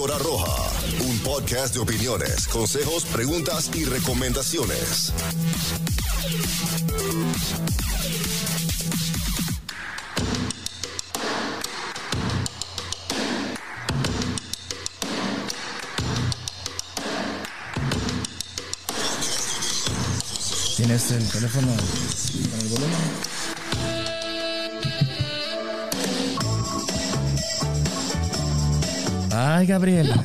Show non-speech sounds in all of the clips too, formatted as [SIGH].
Píldora Roja, un podcast de opiniones, consejos, preguntas y recomendaciones. ¿Tienes el teléfono con el volumen? Ay, Gabriela. [LAUGHS]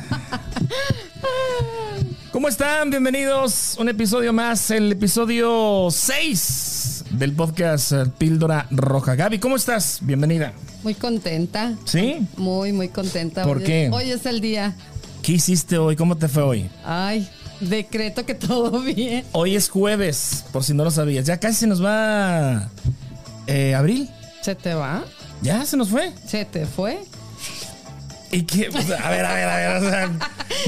¿Cómo están? Bienvenidos. Un episodio más, el episodio 6 del podcast eh, Píldora Roja. Gaby, ¿cómo estás? Bienvenida. Muy contenta. ¿Sí? Muy, muy contenta. ¿Por Hoy es- qué? Hoy es el día. ¿Qué hiciste hoy? ¿Cómo te fue hoy? Ay, decreto que todo [LAUGHS] bien. Hoy es jueves, por si no lo sabías. Ya casi se nos va eh, abril. ¿Se te va? Ya se nos fue. ¿Se te fue? ¿Y qué? Pues, a ver, a ver, a ver. o sea,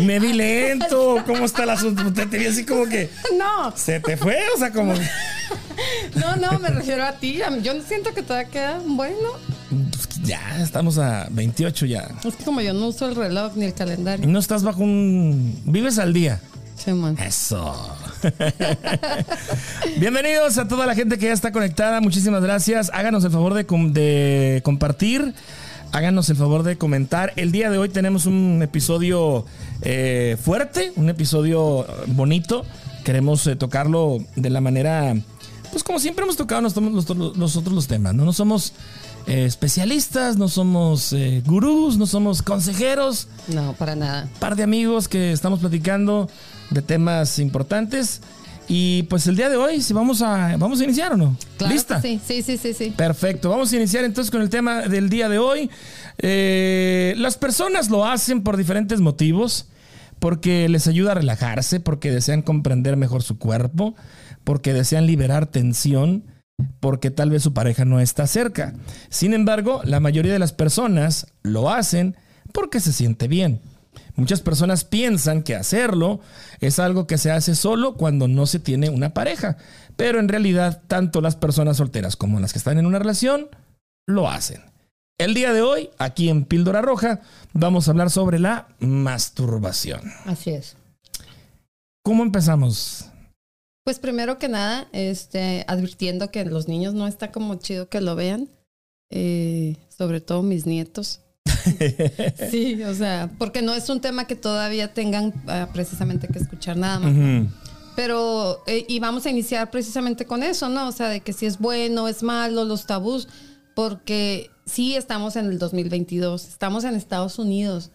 me vi lento. ¿Cómo está el asunto? Te, te vi así como que No, se te fue. O sea, como. [LAUGHS] no, no, me refiero a ti. Yo siento que todavía queda bueno. pues, ya estamos a 28 ya. Es que como yo no uso el reloj ni el calendario. no estás bajo un. Vives al día. Sí, man. Eso. [LAUGHS] Bienvenidos a toda la gente que ya está conectada. Muchísimas gracias. Háganos el favor de, com- de compartir. Háganos el favor de comentar. El día de hoy tenemos un episodio eh, fuerte, un episodio bonito. Queremos eh, tocarlo de la manera, pues como siempre hemos tocado nosotros, los temas. No, no somos eh, especialistas, no somos gurús, no somos consejeros No, para nada. par de amigos que estamos platicando de temas importantes. Y pues el día de hoy, si vamos a, vamos a iniciar o no? Claro ¿Lista? sí, sí, sí, sí. Perfecto. Vamos a iniciar entonces con el tema del día de hoy. Eh, las personas lo hacen por diferentes motivos. Porque les ayuda a relajarse, porque desean comprender mejor su cuerpo, porque desean liberar tensión, porque tal vez su pareja no está cerca. Sin embargo, la mayoría de las personas lo hacen porque se siente bien. Muchas personas piensan que hacerlo es algo que se hace solo cuando no se tiene una pareja, pero en realidad tanto las personas solteras como las que están en una relación lo hacen. El día de hoy, aquí en Píldora Roja, vamos a hablar sobre la masturbación. Así es. ¿Cómo empezamos? Pues primero que nada, este, advirtiendo que los niños no está como chido que lo vean. eh, sobre todo mis nietos. [LAUGHS] Sí, o sea, porque no es un tema que todavía tengan ah, precisamente que escuchar nada más. Pero, eh, y vamos a iniciar precisamente con eso, ¿no? O sea, de que si es bueno, es malo, los tabús, porque sí estamos en el 2022, estamos en Estados Unidos.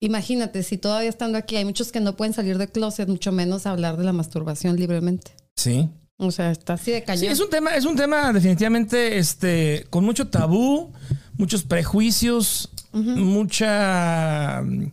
Imagínate, si todavía estando aquí hay muchos que no pueden salir de closet, mucho menos hablar de la masturbación libremente. Sí. O sea, está así de cañón. Sí, es un tema, es un tema definitivamente este, con mucho tabú, muchos prejuicios, mucha mm,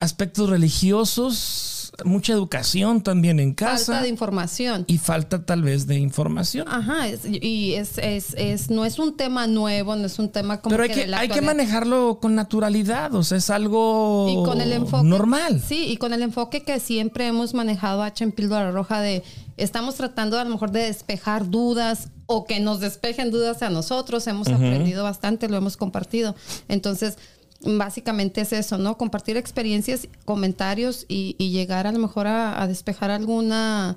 aspectos religiosos, mucha educación también en casa Falta de información. y falta tal vez de información. Ajá, es- y es, es, es, no es un tema nuevo, no es un tema como Pero hay que, hay que manejarlo con naturalidad, o sea, es algo y con el enfoque normal. Sí, y con el enfoque que siempre hemos manejado H en Píldora Roja de estamos tratando a lo mejor de despejar dudas o que nos despejen dudas a nosotros. Hemos aprendido bastante, lo hemos compartido. Entonces, básicamente es eso, ¿no? Compartir experiencias, comentarios y, y llegar a lo mejor a, a despejar alguna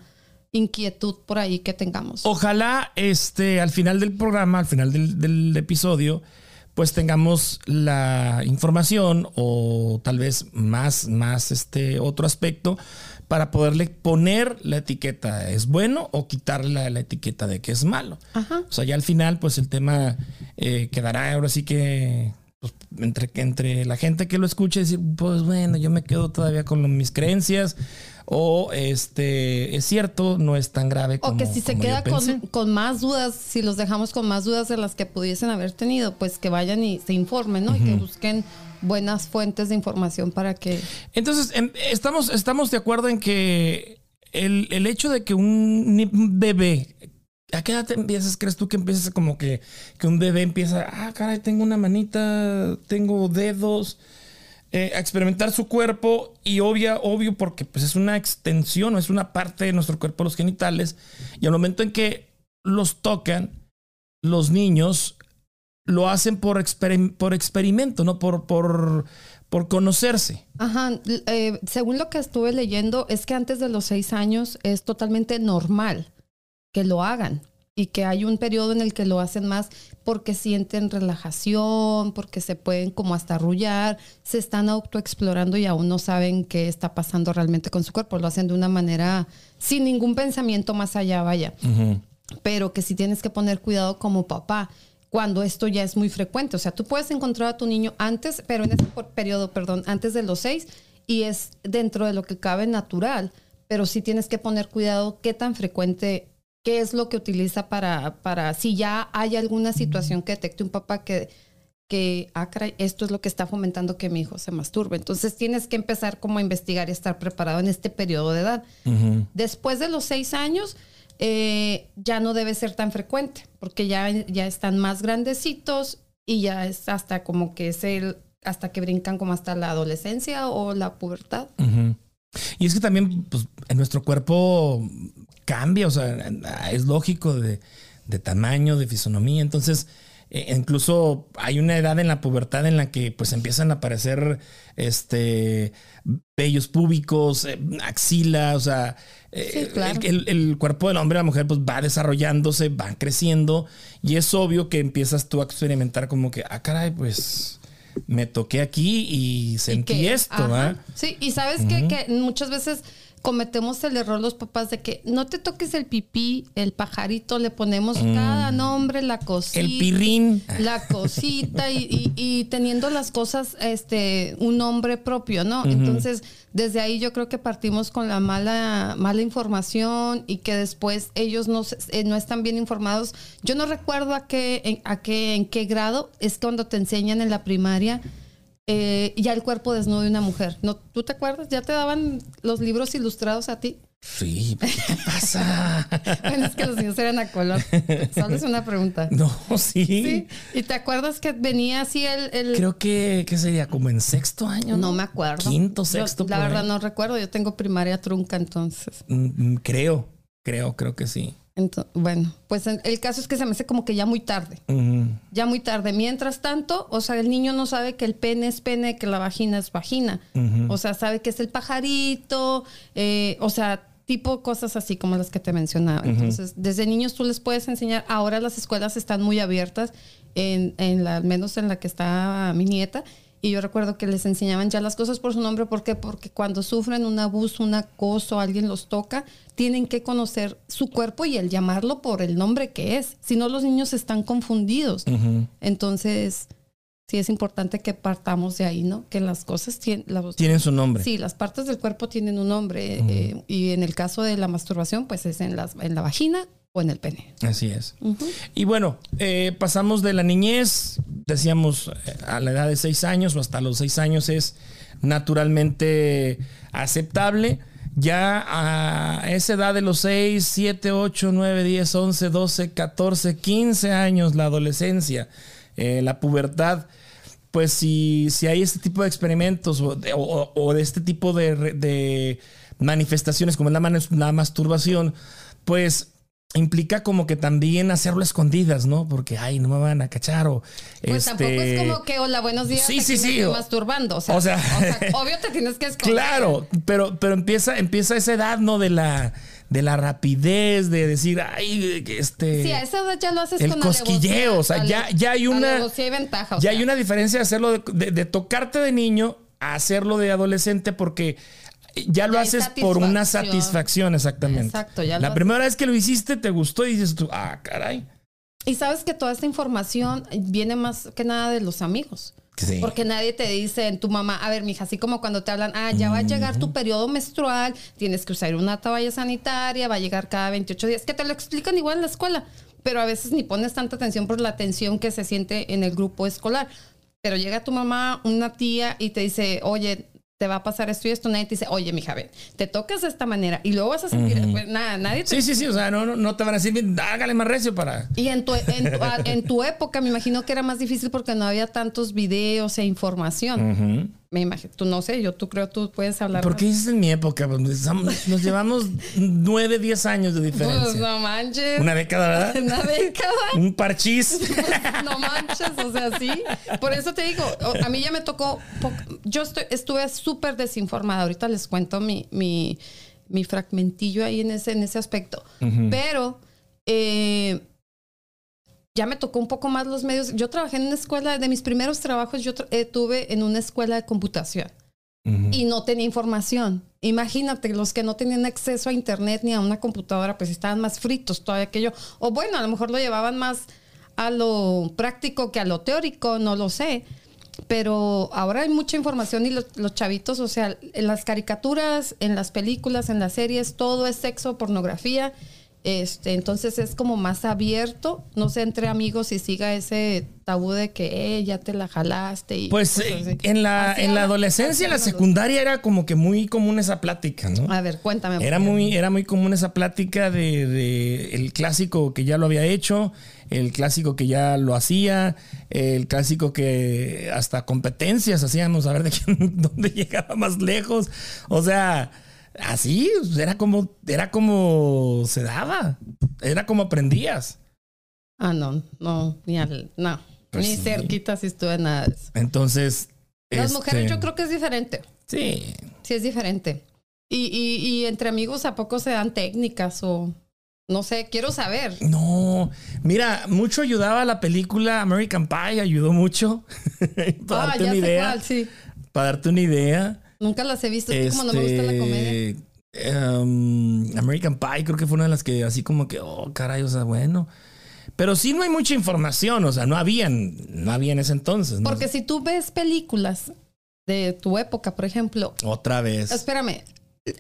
inquietud por ahí que tengamos. Ojalá este al final del programa, al final del, del episodio, pues tengamos la información o tal vez más, más este otro aspecto para poderle poner la etiqueta es bueno o quitarle la, la etiqueta de que es malo. Ajá. O sea, ya al final, pues el tema eh, quedará ahora sí que entre, entre la gente que lo escuche decir, pues bueno, yo me quedo todavía con mis creencias. O este es cierto, no es tan grave como O que si se queda con, con más dudas, si los dejamos con más dudas de las que pudiesen haber tenido, pues que vayan y se informen, ¿no? Y que busquen buenas fuentes de información para que... Entonces, estamos, estamos de acuerdo en que el, el hecho de que un bebé, ¿a qué edad te empiezas? ¿Crees tú que empiezas como que, que un bebé empieza, ah, caray, tengo una manita, tengo dedos, eh, a experimentar su cuerpo y obvia, obvio porque pues es una extensión o es una parte de nuestro cuerpo, los genitales, y al momento en que los tocan, los niños lo hacen por, por experimento, ¿no? Por, por, por conocerse. Ajá, eh, según lo que estuve leyendo, es que antes de los seis años es totalmente normal que lo hagan y que hay un periodo en el que lo hacen más porque sienten relajación, porque se pueden como hasta arrullar, se están autoexplorando y aún no saben qué está pasando realmente con su cuerpo, lo hacen de una manera sin ningún pensamiento más allá, vaya. Pero que sí tienes que poner cuidado como papá cuando esto ya es muy frecuente. O sea, tú puedes encontrar a tu niño antes, pero en ese periodo, perdón, antes de los seis, y es dentro de lo que cabe natural, pero sí tienes que poner cuidado qué tan frecuente, qué es lo que utiliza para, para si ya hay alguna situación que detecte un papá que, que ah, esto es lo que está fomentando que mi hijo se masturbe. Entonces tienes que empezar como a investigar y estar preparado en este periodo de edad. Después de los seis años, eh, ya no debe ser tan frecuente, porque ya, ya están más grandecitos y ya es hasta como que es el, hasta que brincan como hasta la adolescencia o la pubertad. Y es que también pues, en nuestro cuerpo cambia, o sea, es lógico de, de tamaño, de fisonomía, entonces eh, incluso hay una edad en la pubertad en la que pues empiezan a aparecer este vellos púbicos, eh, axila, o sea, eh, el, cuerpo del hombre y la mujer pues va desarrollándose, va creciendo y es obvio que empiezas tú a experimentar como que, ah, caray, pues me toqué aquí y sentí esto. Sí, y sabes que muchas veces cometemos el error los papás de que no te toques el pipí, el pajarito, le ponemos mm. cada nombre, la cosita. El pirrín. La cosita y, teniendo las cosas, este, un nombre propio, ¿no? Entonces, desde ahí yo creo que partimos con la mala, mala información y que después ellos no, eh, no están bien informados. Yo no recuerdo a qué, a qué, en qué grado es cuando te enseñan en la primaria eh, ya el cuerpo desnudo de una mujer. ¿No, ¿Tú te acuerdas? ¿Ya te daban los libros ilustrados a ti? Sí, ¿qué pasa? [LAUGHS] bueno, es que los niños eran a color. Solo es una pregunta. No, sí. Sí. ¿Y te acuerdas que venía así el. Creo que, ¿qué sería? Como en sexto año. No, me acuerdo. Quinto, sexto. la verdad no recuerdo. Yo tengo primaria trunca entonces. Mm, mm, creo, creo, creo que sí bueno, pues el caso es que se me hace como que ya muy tarde. Ya muy tarde. Mientras tanto, o sea, el niño no sabe que el pene es pene, que la vagina es vagina. O sea, sabe que es el pajarito, eh, o sea, tipo cosas así como las que te mencionaba. Entonces, desde niños tú les puedes enseñar. Ahora las escuelas están muy abiertas, en, en la, al menos en la que está mi nieta y yo recuerdo que les enseñaban ya las cosas por su nombre. ¿Por qué? Porque cuando sufren un abuso, un acoso, alguien los toca, tienen que conocer su cuerpo y el llamarlo por el nombre que es. Si no, los niños están confundidos. Entonces, sí es importante que partamos de ahí, ¿no? Que las cosas tienen... tienen su nombre. Sí, las partes del cuerpo tienen un nombre. Eh, y en el caso de la masturbación, pues es en, las, en la vagina o en el pene. Así es. Y bueno, eh, pasamos de la niñez, decíamos eh, a la edad de seis años o hasta los seis años es naturalmente aceptable. Ya a esa edad de los 6, 7, 8, 9, 10, 11, 12, 14, 15 años, la adolescencia, eh, la pubertad, pues si, si hay este tipo de experimentos o de, este tipo de, manifestaciones como la, la masturbación, pues implica como que también hacerlo escondidas, ¿no? Porque, ay, no me van a cachar o... Pues tampoco es este como que, hola, buenos días, sí, sí, sí. masturbando. O sea, o sea, [LAUGHS] obvio te tienes que esconder. Claro, pero, pero empieza, empieza esa edad, ¿no? De la, de la rapidez, de decir, ay, este... Sí, a esa edad ya lo haces el cosquilleo, o sea, ya, ya hay una... hay ventaja. ya hay una diferencia de hacerlo, de tocarte de niño a hacerlo de adolescente porque ya lo haces por una satisfacción, exactamente. Exacto, ya La primera vez que lo hiciste te gustó y dices tú, ah, caray. Y sabes que toda esta información viene más que nada de los amigos. Porque nadie te dice en tu mamá, a ver, mija, así como cuando te hablan, ah, ya va a llegar tu periodo menstrual, tienes que usar una toalla sanitaria, va a llegar cada 28 días, que te lo explican igual en la escuela, pero a veces ni pones tanta atención por la tensión que se siente en el grupo escolar. Pero llega tu mamá, una tía, y te dice, oye, te va a pasar esto y esto, nadie te dice, oye, mija, ven, te tocas de esta manera y luego vas a sentir, pues nada, nadie te... Sí, sí, sí, o sea, no, no, no te van a decir, hágale más recio para... Y en tu, en, tu, [LAUGHS] época me imagino que era más difícil porque no había tantos videos e información. Me imagino, tú no sé, yo tú creo tú puedes hablar. ¿Por qué dices en mi época? Pues, Nos llevamos nueve, diez años de Pues diferencia. no manches. Una década, ¿verdad? [LAUGHS] Una década. [LAUGHS] Un parchís. [LAUGHS] no manches, o sea, sí. Por eso te digo, a mí ya me tocó, yo estoy- estuve súper desinformada. Ahorita les cuento mi, mi, mi fragmentillo ahí en ese, en ese aspecto. Pero eh, ya me tocó un poco más los medios. Yo trabajé en una escuela, de mis primeros trabajos, yo eh, tuve en una escuela de computación y no tenía información. Imagínate, los que no tenían acceso a internet ni a una computadora, pues estaban más fritos todavía que yo. O bueno, a lo mejor lo llevaban más a lo práctico que a lo teórico, no lo sé. Pero ahora hay mucha información y los, los chavitos, o sea, en las caricaturas, en las películas, en las series, todo es sexo, pornografía. Este, entonces es como más abierto, no sé, entre amigos y siga ese tabú de que eh, ya te la jalaste. Y Pues eh, en la, en la adolescencia, en la secundaria era como que muy común esa plática, ¿no? A ver, cuéntame. Era muy, era muy común esa plática de, de el clásico que ya lo había hecho, el clásico que ya lo hacía, el clásico que hasta competencias hacíamos a ver de quién, [LAUGHS] dónde llegaba más lejos. O sea, así era como, era como se daba, era como aprendías. Ah, no, no, ni al, no, Pues ni sí. cerquita si estuve nada de eso. Entonces. Las este, mujeres yo creo que es diferente, Sí. sí es diferente. Y, y, y entre amigos, ¿a poco se dan técnicas o no sé? Quiero saber. No, mira, mucho ayudaba la película American Pie, ayudó mucho. [LAUGHS] para Ah, darte ya una sé idea. cuál, sí. Para darte una idea. Nunca las he visto, es que como no me gusta la comedia. este, um, American Pie creo que fue una de las que así como que, oh, caray, o sea, bueno. Pero sí no hay mucha información, o sea, no habían, no había en ese entonces. ¿no? Porque si tú ves películas de tu época, por ejemplo, Otra vez. Espérame.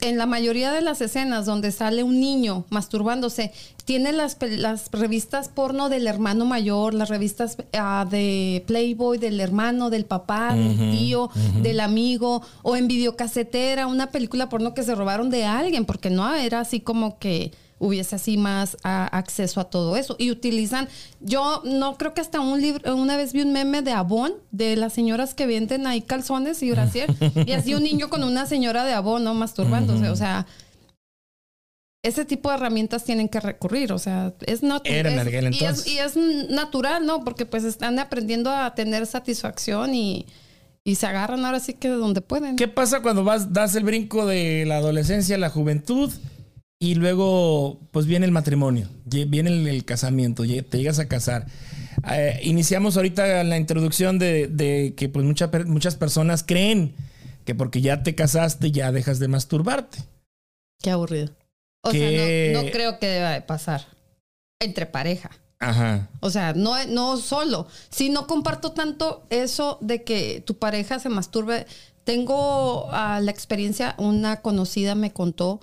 En la mayoría de las escenas donde sale un niño masturbándose, tiene las, las revistas porno del hermano mayor, las revistas ah, de Playboy del hermano, del papá, del tío, del amigo, o en videocasetera, una película porno que se robaron de alguien, porque no era así como que hubiese así más acceso a todo eso. Y utilizan, yo no creo que hasta un libro, una vez vi un meme de Avon, de las señoras que venden ahí calzones y brasier, [LAUGHS] y así un niño con una señora de Avon, ¿no? Masturbándose, o sea... Ese tipo de herramientas tienen que recurrir, o sea, es natural. Y, y es natural, ¿no? Porque pues están aprendiendo a tener satisfacción y, y se agarran ahora sí que de donde pueden. ¿Qué pasa cuando vas, das el brinco de la adolescencia a la juventud y luego pues viene el matrimonio, viene el, el casamiento, te llegas a casar? Eh, iniciamos ahorita la introducción de, de que pues mucha muchas personas creen que porque ya te casaste ya dejas de masturbarte. Qué aburrido. O Que- sea, no, no creo que deba de pasar entre pareja. Ajá. O sea, no, no solo. Si no comparto tanto eso de que tu pareja se masturbe. Tengo ah, la experiencia, una conocida me contó,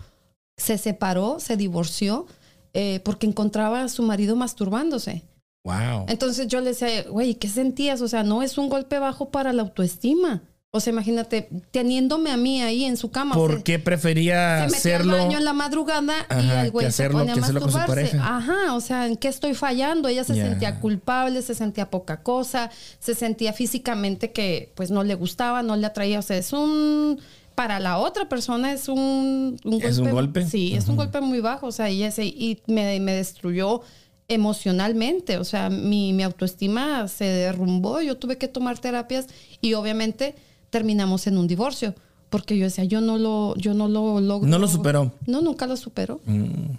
se separó, se divorció, eh, porque encontraba a su marido masturbándose. Wow. Entonces yo le decía, güey, ¿qué sentías? O sea, no es un golpe bajo para la autoestima. O sea, imagínate, teniéndome a mí ahí en su cama. o ¿Por sea, qué prefería se hacerlo? al baño en la madrugada y Ajá, el güey se hacerlo- ponía a masturbarse. Ajá, o sea, ¿en qué estoy fallando? Ella se sentía culpable, se sentía poca cosa, se sentía físicamente que pues no le gustaba, no le atraía. O sea, es un... Para la otra persona es un, un ¿Es un golpe? Sí, es un golpe muy bajo. O sea, ella se, y me, me destruyó emocionalmente. O sea, mi, mi autoestima se derrumbó. Yo tuve que tomar terapias y obviamente terminamos en un divorcio. Porque yo decía, yo no lo, yo no lo logro. No lo superó. No, nunca lo superó. Mm.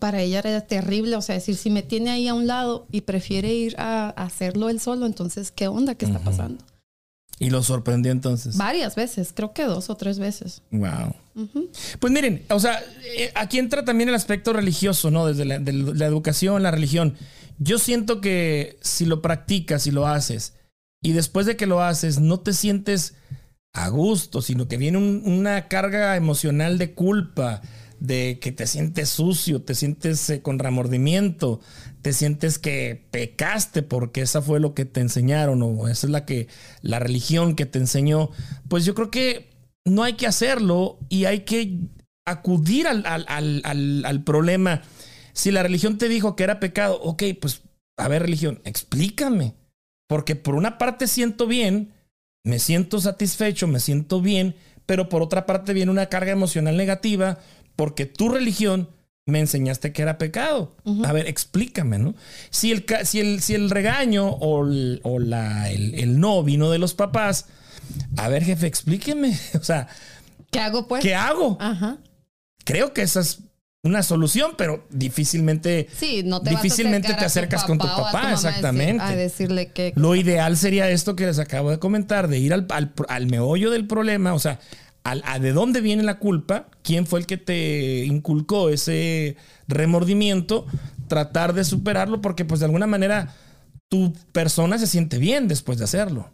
Para ella era terrible, o sea, decir, si me tiene ahí a un lado y prefiere ir a, a hacerlo él solo, entonces, ¿qué onda? ¿Qué está pasando? Y lo sorprendió entonces. Varias veces, creo que dos o tres veces. Wow. Pues miren, o sea, eh, aquí entra también el aspecto religioso, ¿no? Desde la, de la educación, la religión. Yo siento que si lo practicas y lo haces, y después de que lo haces, no te sientes a gusto, sino que viene un- una carga emocional de culpa, de que te sientes sucio, te sientes eh, con remordimiento, te sientes que pecaste porque esa fue lo que te enseñaron o esa es la que la religión que te enseñó, pues yo creo que no hay que hacerlo y hay que acudir al, al- al- al- problema. Si la religión te dijo que era pecado, ok, pues a ver religión, explícame. Porque por una parte siento bien me siento satisfecho, me siento bien, pero por otra parte viene una carga emocional negativa porque tu religión me enseñaste que era pecado. A ver, explícame, ¿no? Si el, si el, si el regaño o, el, o la, el, el, no vino de los papás, a ver, jefe, explíqueme. [LAUGHS] O sea, ¿qué hago pues? ¿Qué hago? Ajá. Creo que esa es una solución, pero difícilmente, sí, no te a te acercas con tu papá, exactamente. A, decirle que... Lo ideal sería esto que les acabo de comentar, de ir al, al, al meollo del problema, o sea, a, de dónde viene la culpa, quién fue el que te inculcó ese remordimiento, tratar de superarlo, porque pues de alguna manera tu persona se siente bien después de hacerlo.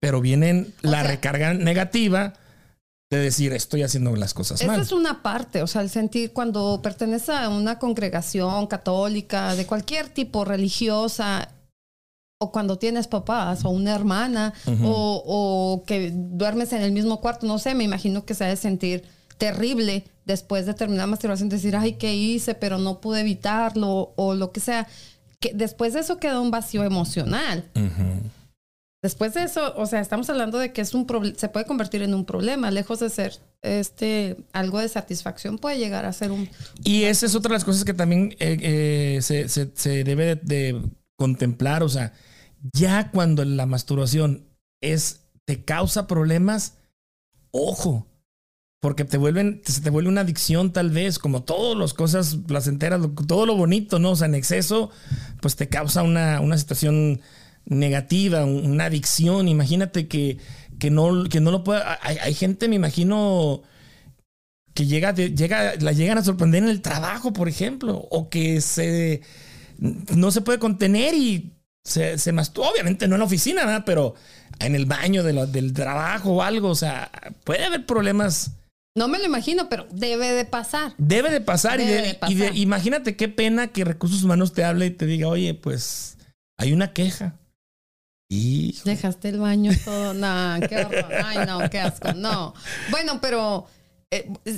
Pero viene la recarga negativa de decir estoy haciendo las cosas mal. Esa es una parte, o sea, el sentir cuando perteneces a una congregación católica, de cualquier tipo religiosa, o cuando tienes papás o una hermana o, que duermes en el mismo cuarto, no sé, me imagino que se ha de sentir terrible después de terminar masturbación, decir, ay, ¿qué hice? Pero no pude evitarlo o lo que sea. Que después de eso queda un vacío emocional. Después de eso, o sea, estamos hablando de que es un se puede convertir en un problema, lejos de ser este algo de satisfacción, puede llegar a ser un... Y esa es otra de las cosas que también eh, eh, se, se, debe de contemplar, o sea, ya cuando la masturbación es, te causa problemas, ojo, porque te vuelven, se te vuelve una adicción tal vez, como todas las cosas placenteras, todo lo bonito, ¿no? O sea, en exceso, pues te causa una, una situación negativa, una adicción. Imagínate que, que, no, que no lo pueda. Hay, gente, me imagino, que llega, llega, la llegan a sorprender en el trabajo, por ejemplo, o que se no se puede contener y se, se Obviamente no en la oficina, ¿verdad? pero en el baño del trabajo o algo. O sea, puede haber problemas. No me lo imagino, pero debe de pasar. Debe de pasar. y, imagínate qué pena que Recursos Humanos te hable y te diga, oye, pues hay una queja. Y... Dejaste el baño todo. No, qué horror. Ay, no, qué asco. No. Bueno, pero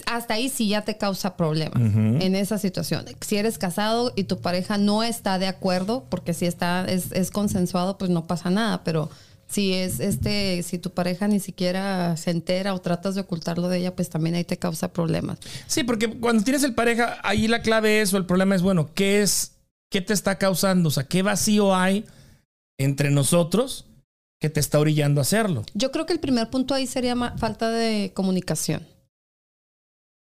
hasta ahí sí ya te causa problema en esa situación. Si eres casado y tu pareja no está de acuerdo, porque si está, es, consensuado, pues no pasa nada, pero si es este, si tu pareja ni siquiera se entera o tratas de ocultarlo de ella, pues también ahí te causa problemas. Sí, porque cuando tienes el pareja, ahí la clave es o el problema es, bueno, ¿qué es, qué te está causando? O sea, ¿qué vacío hay entre nosotros que te está orillando a hacerlo? Yo creo que el primer punto ahí sería falta de comunicación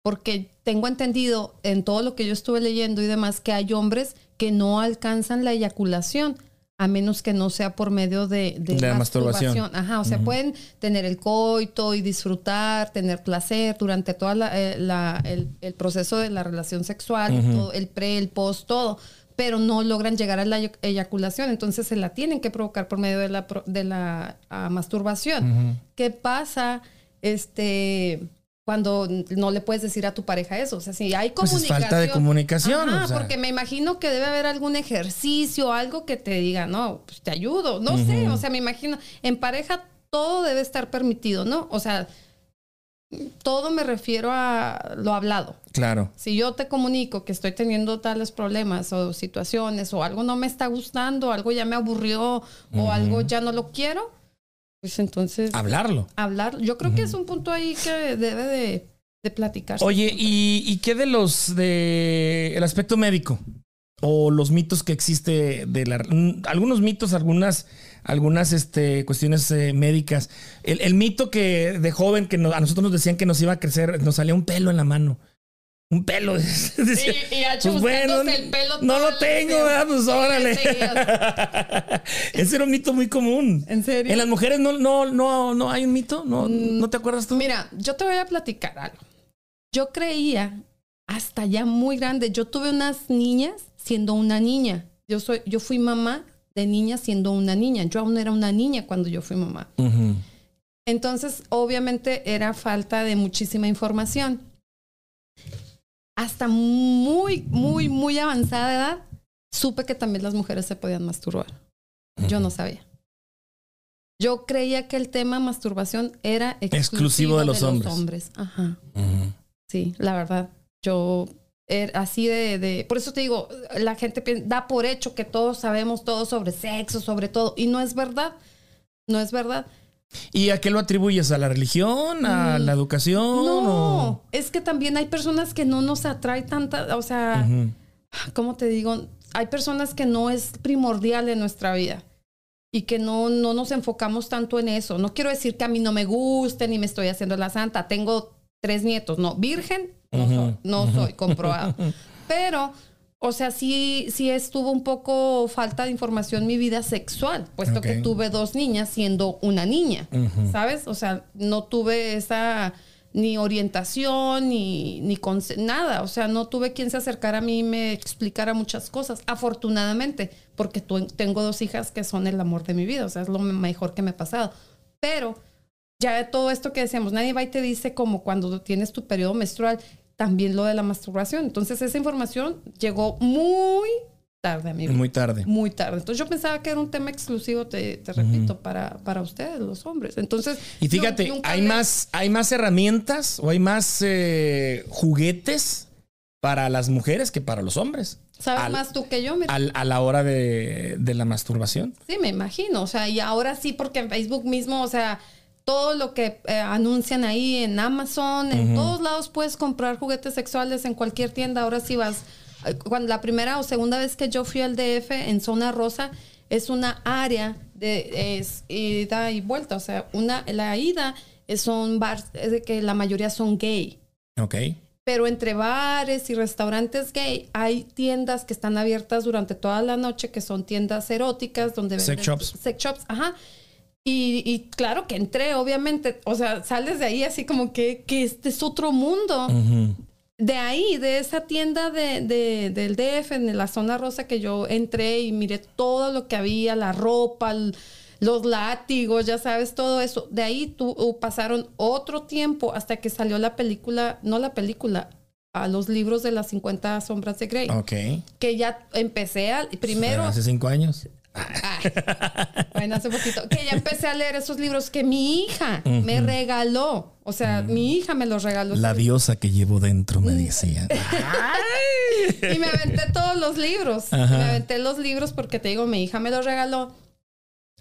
porque tengo entendido en todo lo que yo estuve leyendo y demás que hay hombres que no alcanzan la eyaculación a menos que no sea por medio de, la masturbación. Ajá, o sea, pueden tener el coito y disfrutar, tener placer durante todo eh, el, proceso de la relación sexual, el pre, el post, todo, pero no logran llegar a la eyaculación, entonces se la tienen que provocar por medio de la, de la ah, masturbación. ¿Qué pasa? Este cuando no le puedes decir a tu pareja eso. O sea, si hay comunicación. Pues es falta de comunicación. porque me imagino que debe haber algún ejercicio, algo que te diga, no, pues te ayudo. No sé, o sea, me imagino. En pareja todo debe estar permitido, ¿no? O sea, todo me refiero a lo hablado. Claro. Si yo te comunico que estoy teniendo tales problemas o situaciones o algo no me está gustando, algo ya me aburrió o algo ya no lo quiero, pues entonces... Hablarlo. Hablar. Yo creo que es un punto ahí que debe de, de platicarse. Oye, ¿y, qué de los de el aspecto médico? O los mitos que existe de la, algunos mitos, algunas, algunas este, cuestiones eh, médicas. El, mito que de joven que a nosotros nos decían que nos iba a crecer, nos salía un pelo en la mano un pelo. [LAUGHS] Sí, y pues bueno, el pelo no lo tengo, ¿verdad? Pues órale. [LAUGHS] Ese era un mito muy común. ¿En serio? En las mujeres no, no, no, no hay un mito, ¿No, mm, ¿no te acuerdas tú? Mira, yo te voy a platicar algo. Yo creía hasta ya muy grande. Yo tuve unas niñas siendo una niña. Yo soy, yo fui mamá de niña siendo una niña. Yo aún era una niña cuando yo fui mamá. Entonces, obviamente, era falta de muchísima información hasta muy, muy, muy avanzada edad, supe que también las mujeres se podían masturbar. Yo no sabía. Yo creía que el tema masturbación era exclusivo, de, los, hombres. Ajá. Sí, la verdad. Yo er, así de, de, por eso te digo, la gente da por hecho que todos sabemos todo sobre sexo, sobre todo, y no es verdad. No es verdad. ¿Y a qué lo atribuyes? ¿A la religión? ¿A la educación? No, o- es que también hay personas que no nos atrae tanta, o sea, ¿cómo te digo? Hay personas que no es primordial en nuestra vida y que no, no nos enfocamos tanto en eso. No quiero decir que a mí no me guste ni me estoy haciendo la santa. Tengo tres nietos, no, virgen, no soy, no soy comprobado. [LAUGHS] Pero, o sea, sí, sí estuvo un poco falta de información mi vida sexual, puesto que tuve dos niñas siendo una niña, ¿sabes? O sea, no tuve esa ni orientación ni, ni nada. O sea, no tuve quien se acercara a mí y me explicara muchas cosas. Afortunadamente, porque tengo dos hijas que son el amor de mi vida. O sea, es lo mejor que me ha pasado. Pero ya de todo esto que decíamos, nadie va y te dice como cuando tienes tu periodo menstrual, también lo de la masturbación. Entonces esa información llegó muy tarde a mi vida. Muy tarde. Muy tarde. Entonces yo pensaba que era un tema exclusivo, te, te repito, para, para ustedes, los hombres. Entonces... Y fíjate, hay más, hay más herramientas o hay más eh, juguetes para las mujeres que para los hombres. Sabes al- más tú que yo, mira. al- a la hora de, de la masturbación. Sí, me imagino. O sea, y ahora sí, porque en Facebook mismo, o sea, todo lo que eh, anuncian ahí en Amazon, en todos lados puedes comprar juguetes sexuales en cualquier tienda. Ahora sí vas. eh, Cuando la primera o segunda vez que yo fui al DF en zona rosa, es una área de es ida y vuelta. O sea, una, la ida es son bars es de que la mayoría son gay. Ok. Pero entre bares y restaurantes gay hay tiendas que están abiertas durante toda la noche, que son tiendas eróticas, donde Sex venden- shops. Sex shops, ajá. Y, y claro que entré, obviamente. O sea, sales de ahí así como que, que este es otro mundo. De ahí, de esa tienda de, de- del DF, en la zona rosa que yo entré y miré todo lo que había, la ropa, los látigos, ya sabes, todo eso. De ahí tu- uh, pasaron otro tiempo hasta que salió la película, no la película, a los libros de las 50 sombras de Grey. Ok. Que ya empecé a, primero, Hace cinco años. Bueno, hace poquito. Que ya empecé a leer esos libros que mi hija me regaló. O sea, mi hija me los regaló. La diosa que llevo dentro, me decía. [LAUGHS] Y me aventé todos los libros. Ajá. Me aventé los libros porque te digo, mi hija me los regaló.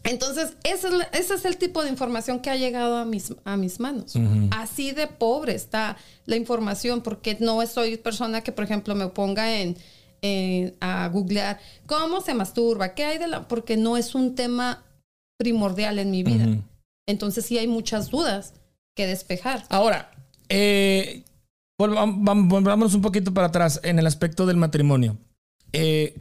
Entonces, ese es, ese es el tipo de información que ha llegado a mis, a mis manos. Así de pobre está la información, porque no soy persona que, por ejemplo, me ponga en, a googlear cómo se masturba, qué hay de la. Porque no es un tema primordial en mi vida. Entonces, sí hay muchas dudas que despejar. Ahora, eh, volvam- vam- volvámonos un poquito para atrás en el aspecto del matrimonio. Eh,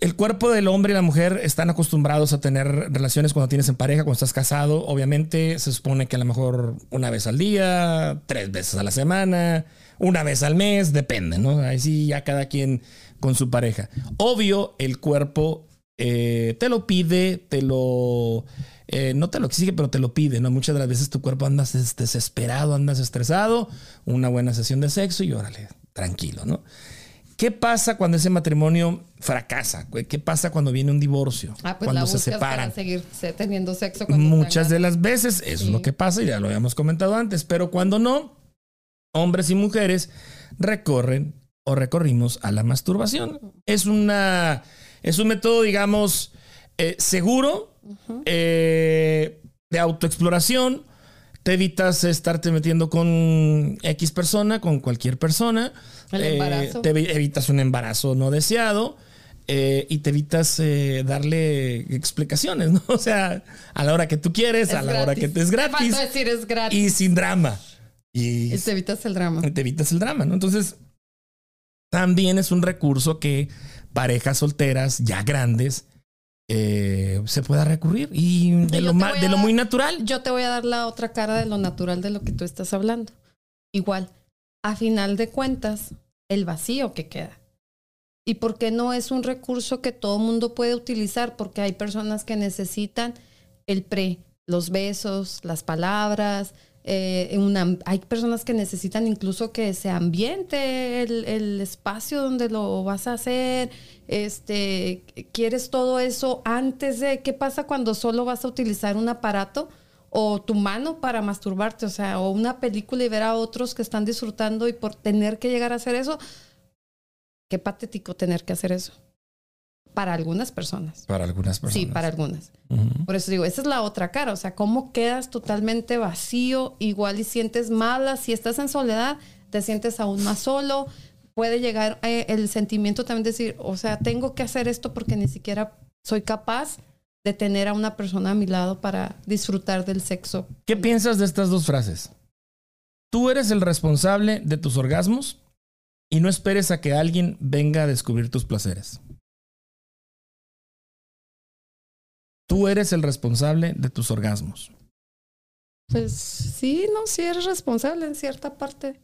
el cuerpo del hombre y la mujer están acostumbrados a tener relaciones cuando tienes en pareja, cuando estás casado. Obviamente se supone que a lo mejor una vez al día, tres veces a la semana, una vez al mes, depende, ¿no? Ahí sí ya cada quien con su pareja. Obvio, el cuerpo eh, te lo pide, te lo... eh, no te lo exige, pero te lo pide, ¿no? Muchas de las veces tu cuerpo andas des- desesperado, andas estresado, una buena sesión de sexo y órale, tranquilo, ¿no? ¿Qué pasa cuando ese matrimonio fracasa? ¿Qué pasa cuando viene un divorcio? Ah, pues cuando la se buscas para separan. seguir se- teniendo sexo. Muchas de las veces eso es Sí. lo que pasa y ya lo habíamos comentado antes, pero cuando no, hombres y mujeres recorren o recorrimos a la masturbación. Es una es un método, digamos, eh, seguro eh, de autoexploración. Te evitas estarte metiendo con X persona, con cualquier persona. El Eh, te evi- evitas un embarazo no deseado. eh, y te evitas eh, darle explicaciones, ¿no? [LAUGHS] O sea, a la hora que tú quieres, Es a la hora que te es gratis decir es gratis. y sin drama. Y Y te evitas el drama. te evitas el drama, ¿no? Entonces, también es un recurso que parejas solteras ya grandes eh, se pueda recurrir y de, lo, ma- de lo muy natural. Yo te voy a dar la otra cara de lo natural de lo que tú estás hablando. Igual, a final de cuentas, el vacío que queda. ¿Y por qué no es un recurso que todo mundo puede utilizar? Porque hay personas que necesitan el pre, los besos, las palabras. Eh, hay personas que necesitan incluso que se ambiente el, el espacio donde lo vas a hacer. Este, quieres todo eso antes de qué pasa cuando solo vas a utilizar un aparato o tu mano para masturbarte, o sea, o una película y ver a otros que están disfrutando y por tener que llegar a hacer eso, qué patético tener que hacer eso. Para algunas personas. Para algunas personas. Sí, para algunas. Por eso digo, esa es la otra cara. O sea, cómo quedas totalmente vacío, igual y sientes mala. Si estás en soledad, te sientes aún más solo. Puede llegar eh, el sentimiento también de decir, o sea, tengo que hacer esto porque ni siquiera soy capaz de tener a una persona a mi lado para disfrutar del sexo. ¿Qué piensas de estas dos frases? Tú eres el responsable de tus orgasmos y no esperes a que alguien venga a descubrir tus placeres. Tú eres el responsable de tus orgasmos. Pues sí, no, sí eres responsable en cierta parte.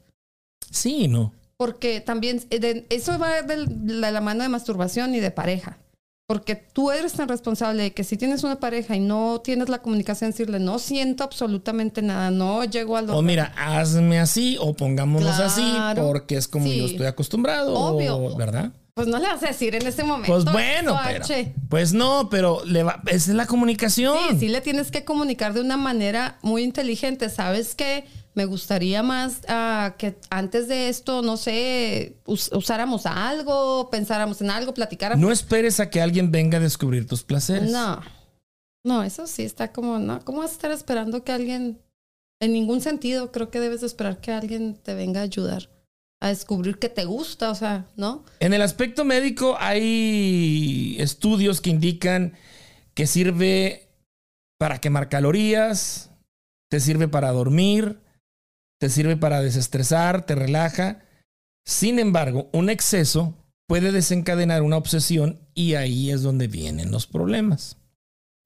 Sí y no. Porque también eh, eso va de la mano de masturbación y de pareja. Porque tú eres tan responsable de que si tienes una pareja y no tienes la comunicación, decirle, no siento absolutamente nada, no llego al O mira, hazme así o pongámonos así porque es como Sí. yo estoy acostumbrado, Obvio. ¿verdad? Pues no le vas a decir en ese momento. Pues bueno, pero, pues no, pero le va, esa es la comunicación. Sí, sí le tienes que comunicar de una manera muy inteligente. ¿Sabes qué? Me gustaría más ah, que antes de esto, no sé, us- usáramos algo, pensáramos en algo, platicáramos. No esperes a que alguien venga a descubrir tus placeres. No. No, eso sí está como, no. ¿Cómo vas a estar esperando que alguien, en ningún sentido, creo que debes de esperar que alguien te venga a ayudar a descubrir que te gusta, o sea, ¿no? En el aspecto médico hay estudios que indican que sirve para quemar calorías, te sirve para dormir, te sirve para desestresar, te relaja. Sin embargo, un exceso puede desencadenar una obsesión y ahí es donde vienen los problemas.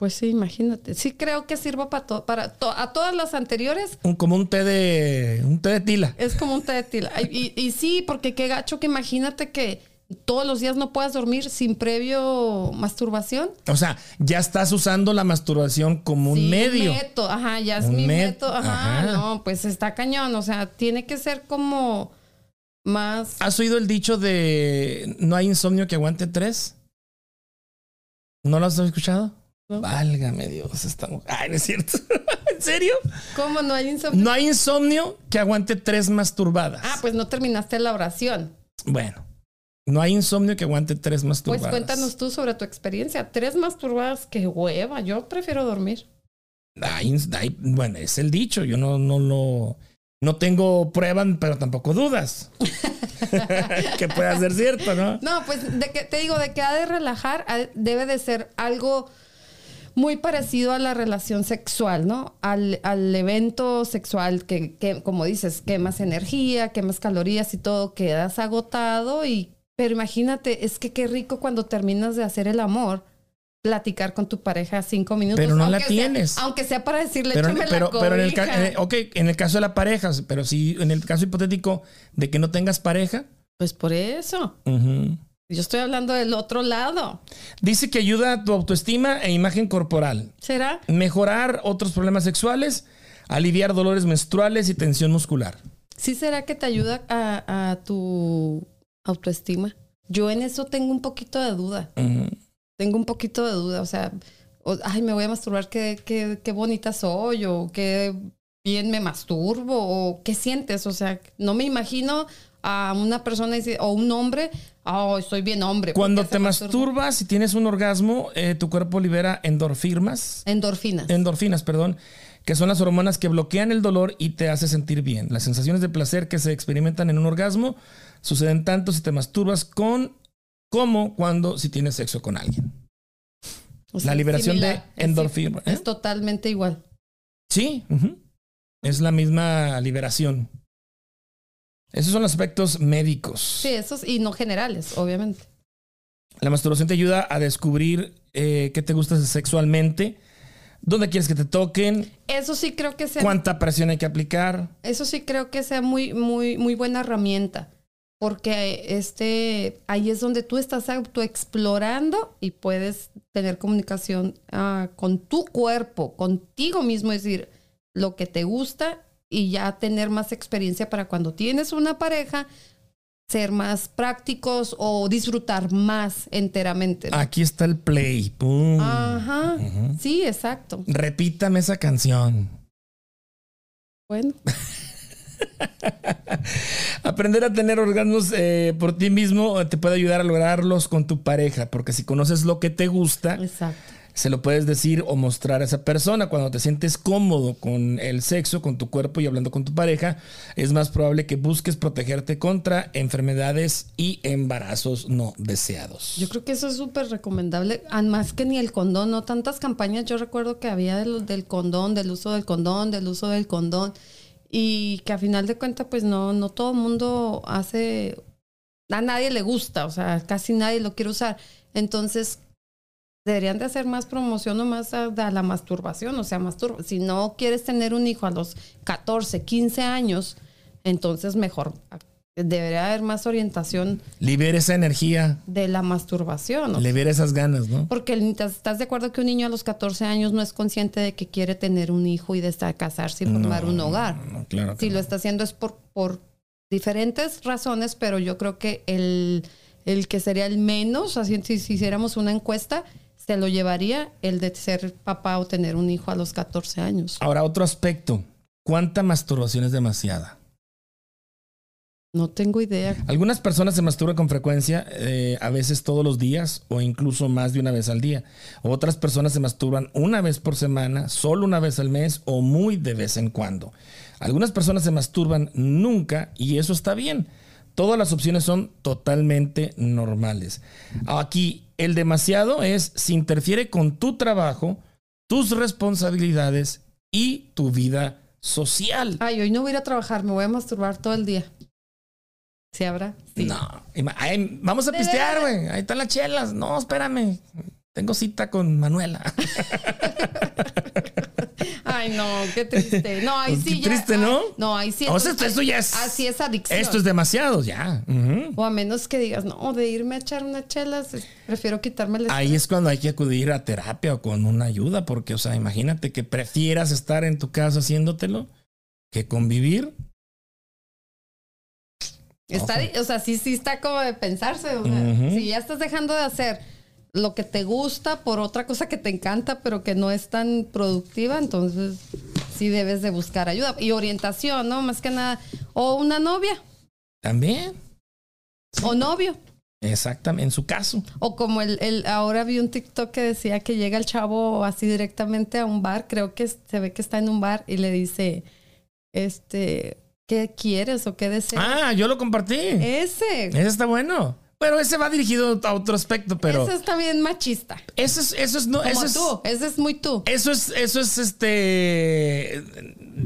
Pues sí, imagínate. Sí creo que sirva para, to- para to- a todas las anteriores. Un- como un té de un té de tila. Es como un té de tila. Y, y sí, porque qué gacho que imagínate que todos los días no puedas dormir sin previo masturbación. O sea, ya estás usando la masturbación como un medio. método, ajá, ya es Un mi met-. Ajá, ajá. no, pues está cañón. O sea, tiene que ser como más. ¿Has oído el dicho de no hay insomnio que aguante tres? ¿No lo has escuchado? No. Válgame Dios, estamos. Ay, no es cierto. [LAUGHS] ¿En serio? ¿Cómo no hay insomnio? No hay insomnio que aguante tres masturbadas. Ah, pues no terminaste la oración. Bueno, no hay insomnio que aguante tres Pues masturbadas. cuéntanos tú sobre tu experiencia. Tres masturbadas, qué hueva. Yo prefiero dormir. Bueno, es el dicho. Yo no, no lo. No tengo pruebas, pero tampoco dudas. [LAUGHS] que pueda ser cierto, ¿no? No, pues de que te digo, de que ha de relajar, debe de ser algo muy parecido a la relación sexual, ¿no? Al, al evento sexual que, que, como dices, quemas energía, quemas calorías y todo, quedas agotado y... Pero imagínate, es que qué rico cuando terminas de hacer el amor, platicar con tu pareja cinco minutos. Pero no la aunque sea- tienes. aunca sea para decirle, Pero, échame la pero, pero en, el ca- cobija". en el- ok, en el caso de la pareja, pero si en el caso hipotético de que no tengas pareja, Pues por eso. ujú. Yo estoy hablando del otro lado. dice que ayuda a tu autoestima e imagen corporal, ¿Será? mejorar otros problemas sexuales, aliviar dolores menstruales y tensión muscular. ¿Sí será que te ayuda a, a tu autoestima? Yo en eso tengo un poquito de duda. Tengo un poquito de duda. O sea, o- ay, me voy a masturbar, qué, qué, qué bonita soy, o qué bien me masturbo, o qué sientes. O sea, no me imagino a una persona dice- o un hombre, oh, soy bien hombre. Cuando te se masturba". masturbas y tienes un orgasmo, eh, tu cuerpo libera endorfinas, Endorfinas. endorfinas, perdón, que son las hormonas que bloquean el dolor y te hace sentir bien. Las sensaciones de placer que se experimentan en un orgasmo suceden tanto si te masturbas con como cuando si tienes sexo con alguien. O sea, la liberación de similar. Es- endorfina, ¿eh? Es totalmente igual. Sí, es la misma liberación. Esos son los aspectos médicos. Sí, esos y no generales, obviamente. La masturbación te ayuda a descubrir eh, qué te gusta sexualmente, dónde quieres que te toquen, Eso sí creo que sea cuánta presión hay que aplicar. Eso sí creo que sea muy, muy, muy buena herramienta. Porque este, ahí es donde tú estás autoexplorando y puedes tener comunicación ah, con tu cuerpo, contigo mismo, es decir, lo que te gusta y ya tener más experiencia para cuando tienes una pareja, ser más prácticos o disfrutar más enteramente. ¿no? Aquí está el play. Pum. Ajá, sí, exacto. Repítame esa canción. Bueno. [LAUGHS] Aprender a tener orgasmos eh, por ti mismo te puede ayudar a lograrlos con tu pareja, porque si conoces lo que te gusta, Exacto. Se lo puedes decir o mostrar a esa persona. Cuando te sientes cómodo con el sexo, con tu cuerpo y hablando con tu pareja, es más probable que busques protegerte contra enfermedades y embarazos no deseados. Yo creo que eso es súper recomendable, ah, más que ni el condón, no tantas campañas, yo recuerdo que había del condón, del uso del condón, del uso del condón, y que a final de cuentas, pues no, no todo el mundo hace, a nadie le gusta, o sea, casi nadie lo quiere usar. Entonces, deberían de hacer más promoción o más a, a la masturbación, o sea, masturba. Si no quieres tener un hijo a los 14, 15 años, entonces mejor debería haber más orientación Libera esa energía, de la masturbación. libera esas ganas, ¿no? porque estás de acuerdo que un niño a los 14 años no es consciente de que quiere tener un hijo y de estar casarse y formar un hogar. No, claro Si lo está haciendo es por, por diferentes razones, pero yo creo que el, el que sería el menos, así si, si hiciéramos una encuesta, se lo llevaría el de ser papá o tener un hijo a los 14 años. Ahora, otro aspecto. ¿Cuánta masturbación es demasiada? No tengo idea. Algunas personas se masturban con frecuencia, eh, a veces todos los días o incluso más de una vez al día. Otras personas se masturban una vez por semana, solo una vez al mes o muy de vez en cuando. Algunas personas se masturban nunca y eso está bien. Todas las opciones son totalmente normales. Aquí, el demasiado es si interfiere con tu trabajo, tus responsabilidades y tu vida social. Ay, hoy no voy a ir a trabajar, me voy a masturbar todo el día. ¿Sí habrá? Sí. No, ay, vamos a pistear, güey. Ahí están las chelas. No, espérame. Tengo cita con Manuela. Ay, no, qué triste. No, ahí Pues sí qué ya- triste, ay, ¿no? no, ahí sí. O sea, entonces, esto ya es- Así es adicción. Esto es demasiado, ya. O a menos que digas, no, de irme a echar unas chelas, prefiero quitarme el Ahí es cuando hay que acudir a terapia o con una ayuda, porque, o sea, imagínate que prefieras estar en tu casa haciéndotelo que convivir. Está, Ojo. o sea, sí, sí está como de pensarse. o sea. Si ya estás dejando de hacer lo que te gusta por otra cosa que te encanta, pero que no es tan productiva, entonces sí debes de buscar ayuda y orientación, ¿no? Más que nada. O una novia, También. o novio. Exactamente, en su caso. O como el, el, ahora vi un TikTok que decía que llega el chavo así directamente a un bar, creo que se ve que está en un bar y le dice, este, ¿qué quieres o qué deseas? Ah, yo lo compartí. Ese. Ese está bueno. Pero ese va dirigido a otro aspecto, pero Ese está bien machista. eso es, eso es, no, Como eso es, tú. Ese es muy tú. Eso es, eso es este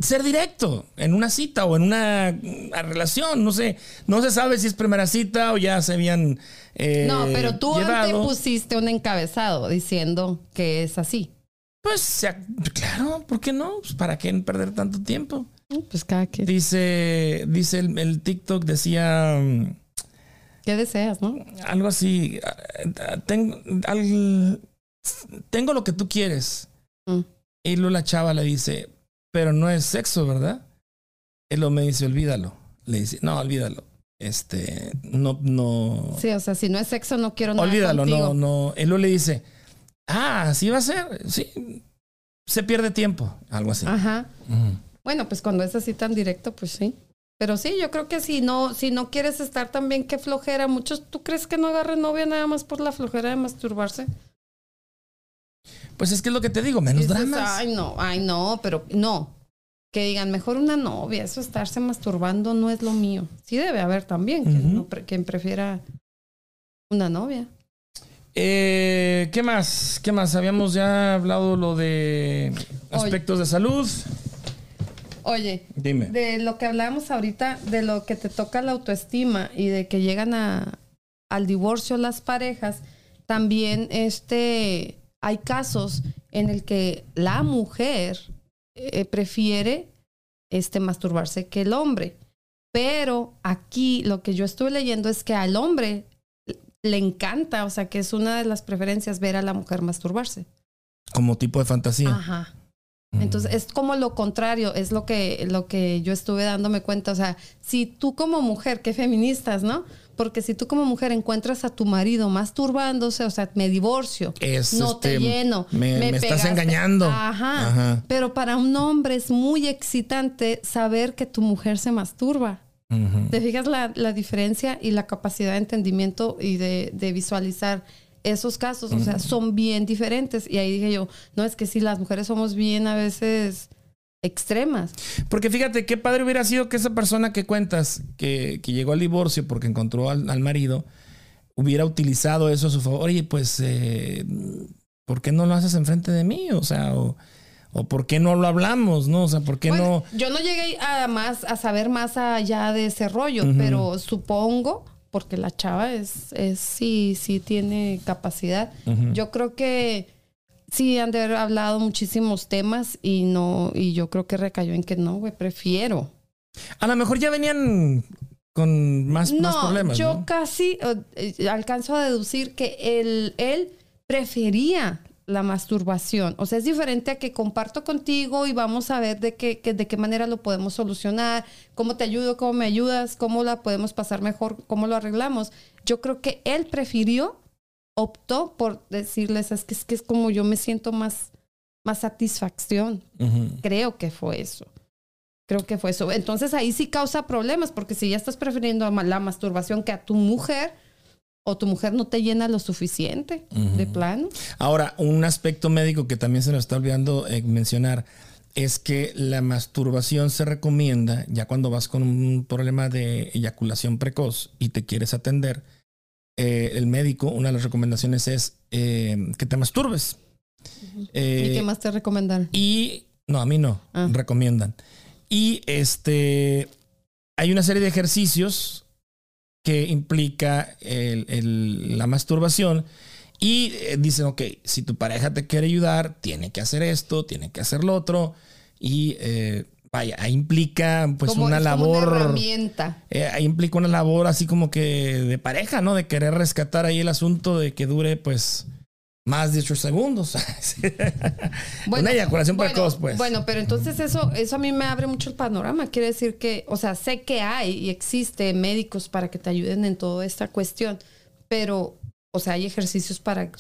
ser directo en una cita o en una, relación. No sé, no se sabe si es primera cita o ya se habían eh, no, pero tú antes llevado. pusiste un encabezado diciendo que es así. Pues claro, ¿por qué no? Pues, ¿Para qué perder tanto tiempo? Pues cada quien. Dice, dice el, el TikTok decía ¿Qué deseas, no? algo así. Tengo, al- tengo lo que tú quieres. Mm. Y luego la chava le dice, pero no es sexo, ¿verdad? Él lo me dice, olvídalo. Le dice, no, olvídalo. Este, no, no. Sí, o sea, si no es sexo, no quiero nada olvídalo, contigo. no, no. Él luego le dice, ah, así va a ser. Sí. Se pierde tiempo. Algo así. Ajá. Bueno, pues cuando es así tan directo, pues sí. Pero sí, yo creo que si no, si no quieres estar también, qué flojera. Muchos, ¿tú crees que no agarren novia nada más por la flojera de masturbarse? Pues es que es lo que te digo, menos Dices, dramas. Ay, no, ay, no, pero no. Que digan, mejor una novia, eso estarse masturbando no es lo mío. Sí debe haber también quien, no quien prefiera una novia. Eh, ¿Qué más? ¿Qué más? Habíamos ya hablado lo de aspectos de salud. Oye, Dime. de lo que hablábamos ahorita, de lo que te toca la autoestima y de que llegan a, al divorcio las parejas, también este, hay casos en el que la mujer eh, prefiere este, masturbarse que el hombre. Pero aquí lo que yo estuve leyendo es que al hombre le encanta, o sea, que es una de las preferencias ver a la mujer masturbarse. Como tipo de fantasía. Ajá. Entonces es como lo contrario, es lo que, lo que yo estuve dándome cuenta. O sea, si tú como mujer, qué feministas, ¿no? Porque si tú como mujer encuentras a tu marido masturbándose, o sea, me divorcio, Es, no te este, lleno, me- me estás engañando. Ajá. Ajá. Pero para un hombre es muy excitante saber que tu mujer se masturba. Ujú. ¿Te fijas la, la diferencia y la capacidad de entendimiento y de, de visualizar esos casos? O sea, son bien diferentes. Y ahí dije yo, no, es que sí, las mujeres somos bien a veces extremas. Porque fíjate, qué padre hubiera sido que esa persona que cuentas, que, que llegó al divorcio porque encontró al, al marido, hubiera utilizado eso a su favor. Oye, pues, eh, ¿por qué no lo haces enfrente de mí? O sea, o, o ¿por qué no lo hablamos? ¿No? O sea, ¿por qué Bueno, no? Yo no llegué a más a saber más allá de ese rollo, pero supongo, porque la chava es, es sí, sí tiene capacidad. Yo creo que sí han de haber hablado muchísimos temas y no, y yo creo que recayó en que no, güey, prefiero. A lo mejor ya venían con más, más No, problemas. yo ¿no? casi eh, alcanzo a deducir que él, él prefería la masturbación. O sea, es diferente a que comparto contigo y vamos a ver de qué, que- de qué manera lo podemos solucionar, cómo te ayudo, cómo me ayudas, cómo la podemos pasar mejor, cómo lo arreglamos. Yo creo que él prefirió, optó por decirles, es que es, que es como yo me siento más, más satisfacción. Creo que fue eso. Creo que fue eso. Entonces ahí sí causa problemas, porque si ya estás prefiriendo a la masturbación que a tu mujer, o tu mujer no te llena lo suficiente, de plano. Ahora, un aspecto médico que también se nos está olvidando eh, mencionar es que la masturbación se recomienda ya cuando vas con un problema de eyaculación precoz y te quieres atender. eh, el médico, una de las recomendaciones es eh, que te masturbes. ¿Y qué más te recomendaron? y no, a mí no, Ah. recomiendan. Y este hay una serie de ejercicios que implica el- el- la masturbación y eh, dicen, ok, si tu pareja te quiere ayudar, tiene que hacer esto, tiene que hacer lo otro y eh, vaya, ahí implica pues Como- una labor... una herramienta. Eh, ahí implica una labor así como que de pareja, ¿no? De querer rescatar ahí el asunto de que dure, pues, más de 8 segundos. [LAUGHS] una eyaculación bueno, precoz, pues. Bueno, pero entonces eso, eso a mí me abre mucho el panorama. Quiere decir que, o sea, sé que hay y existe médicos para que te ayuden en toda esta cuestión, pero, o sea, hay ejercicios para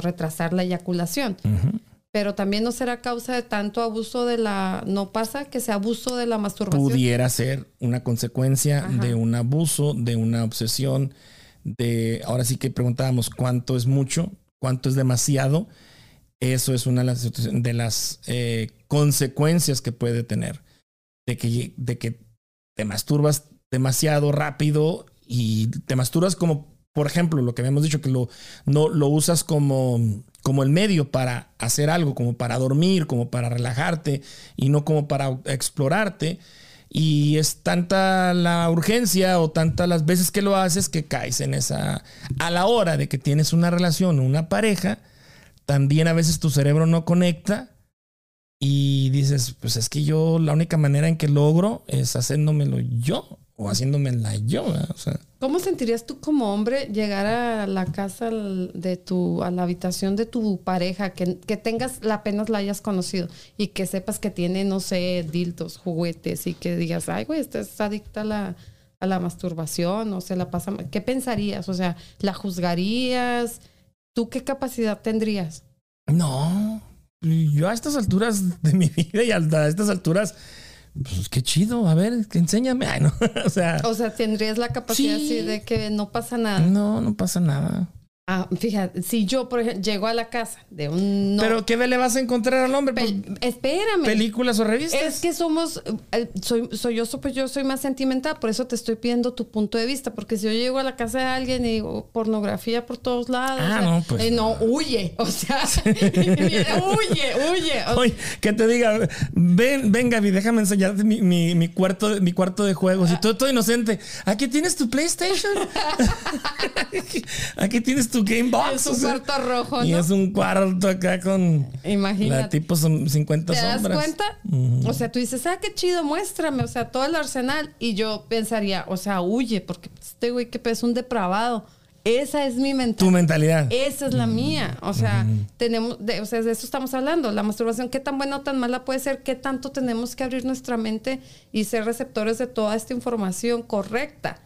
retrasar la eyaculación. Pero también no será causa de tanto abuso de la... No pasa que sea abuso de la masturbación. Pudiera ser una consecuencia Ajá. de un abuso, de una obsesión, de... Ahora sí que preguntábamos cuánto es mucho, cuánto es demasiado. Eso es una de las, eh, consecuencias que puede tener. De que, de que te masturbas demasiado rápido y te masturbas como, por ejemplo, lo que habíamos dicho, que lo, no, lo usas como, como el medio para hacer algo, como para dormir, como para relajarte y no como para explorarte. Y es tanta la urgencia o tantas las veces que lo haces que caes en esa... A la hora de que tienes una relación una pareja, también a veces tu cerebro no conecta y dices, pues es que yo la única manera en que logro es haciéndomelo yo o haciéndomela yo. ¿verdad? O sea, ¿Cómo sentirías tú como hombre llegar a la casa de tu, a la habitación de tu pareja, que, que tengas, la apenas la hayas conocido y que sepas que tiene, no sé, dildos, juguetes y que digas, ay, güey, esta es adicta a la, a la masturbación o se la pasa. mal"? ¿Qué pensarías? O sea, ¿la juzgarías? ¿Tú qué capacidad tendrías? no, yo a estas alturas de mi [LAUGHS] vida y a estas alturas, pues qué chido, a ver, enséñame. [LAUGHS] Ay, no, [LAUGHS] o sea, O sea, ¿tendrías la capacidad Sí. así de que no pasa nada? no, no pasa nada. Ah, fíjate, si yo, por ejemplo, llego a la casa de un... no- Pero ¿qué le vas a encontrar al hombre? Pel- Pues, espérame. películas o revistas. Es que somos, eh, soy, soy yo, so- pues yo soy más sentimental, por eso te estoy pidiendo tu punto de vista, porque si yo llego a la casa de alguien y digo pornografía por todos lados, Ah, o sea, no, pues eh, no, huye, o sea, [LAUGHS] [LAUGHS] huye, huye. o- Oye, que te diga, ven, ven Gaby, déjame enseñarte mi, mi, mi cuarto, de- mi cuarto de juegos. Y tú todo inocente. Aquí tienes tu PlayStation. [LAUGHS] Aquí tienes tu Game Box. es o un sea, cuarto rojo, Y ¿no? es un cuarto acá con la Imagínate. tipo son 50 ¿Te das sombras. O sea, tú dices, ah, qué chido, muéstrame, o sea, todo el arsenal. Y yo pensaría, o sea, huye, porque este güey que es un depravado. Esa es mi mentalidad. Tu mentalidad. Esa es la mía. O sea, tenemos, de, o sea, de eso estamos hablando. La masturbación, qué tan buena o tan mala puede ser, qué tanto tenemos que abrir nuestra mente y ser receptores de toda esta información correcta.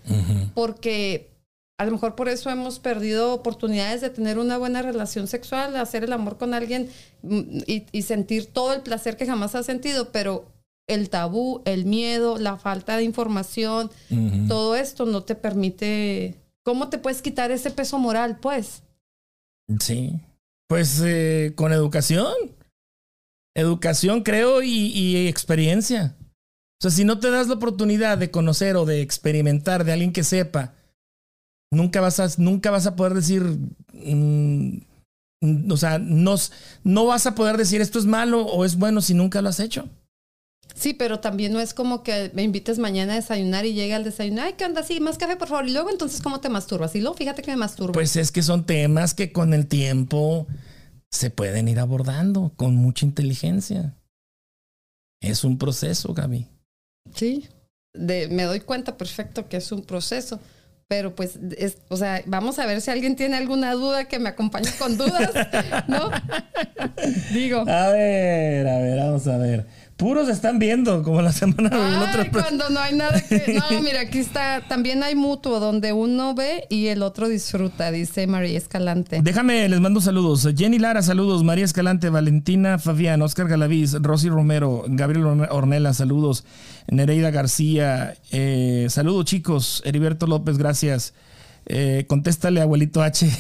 Porque a lo mejor por eso hemos perdido oportunidades de tener una buena relación sexual, de hacer el amor con alguien mm, y, y sentir todo el placer que jamás has sentido, pero el tabú, el miedo, la falta de información, todo esto no te permite... ¿Cómo te puedes quitar ese peso moral, pues? Sí. Pues eh, con educación. Educación, creo, y, y experiencia. O sea, si no te das la oportunidad de conocer o de experimentar de alguien que sepa, nunca vas a, nunca vas a poder decir. mm, mm, o sea, no, no vas a poder decir esto es malo o es bueno si nunca lo has hecho. Sí, pero también no es como que me invites mañana a desayunar y llega al desayuno, ay, ¿qué onda? Sí, más café, por favor. Y luego, entonces, ¿cómo te masturbas? Y luego, fíjate que me masturbo. Pues es que son temas que con el tiempo se pueden ir abordando con mucha inteligencia. Es un proceso, Gaby. Sí, de, me doy cuenta perfecto que es un proceso, pero pues, es, o sea, vamos a ver si alguien tiene alguna duda que me acompañe con dudas, ¿no? [LAUGHS] Digo. A ver, a ver, vamos a ver. Puros están viendo, como la semana. Ay, cuando no hay nada que... No, mira, aquí está. También hay mutuo donde uno ve y el otro disfruta, dice María Escalante. Déjame, les mando saludos. Jenny Lara, saludos. María Escalante, Valentina Fabián, Oscar Galaviz, Rosy Romero, Gabriel Orne- Ornella, saludos. Nereida García, eh, saludos chicos. Heriberto López, gracias. Eh, contéstale, abuelito H. [LAUGHS]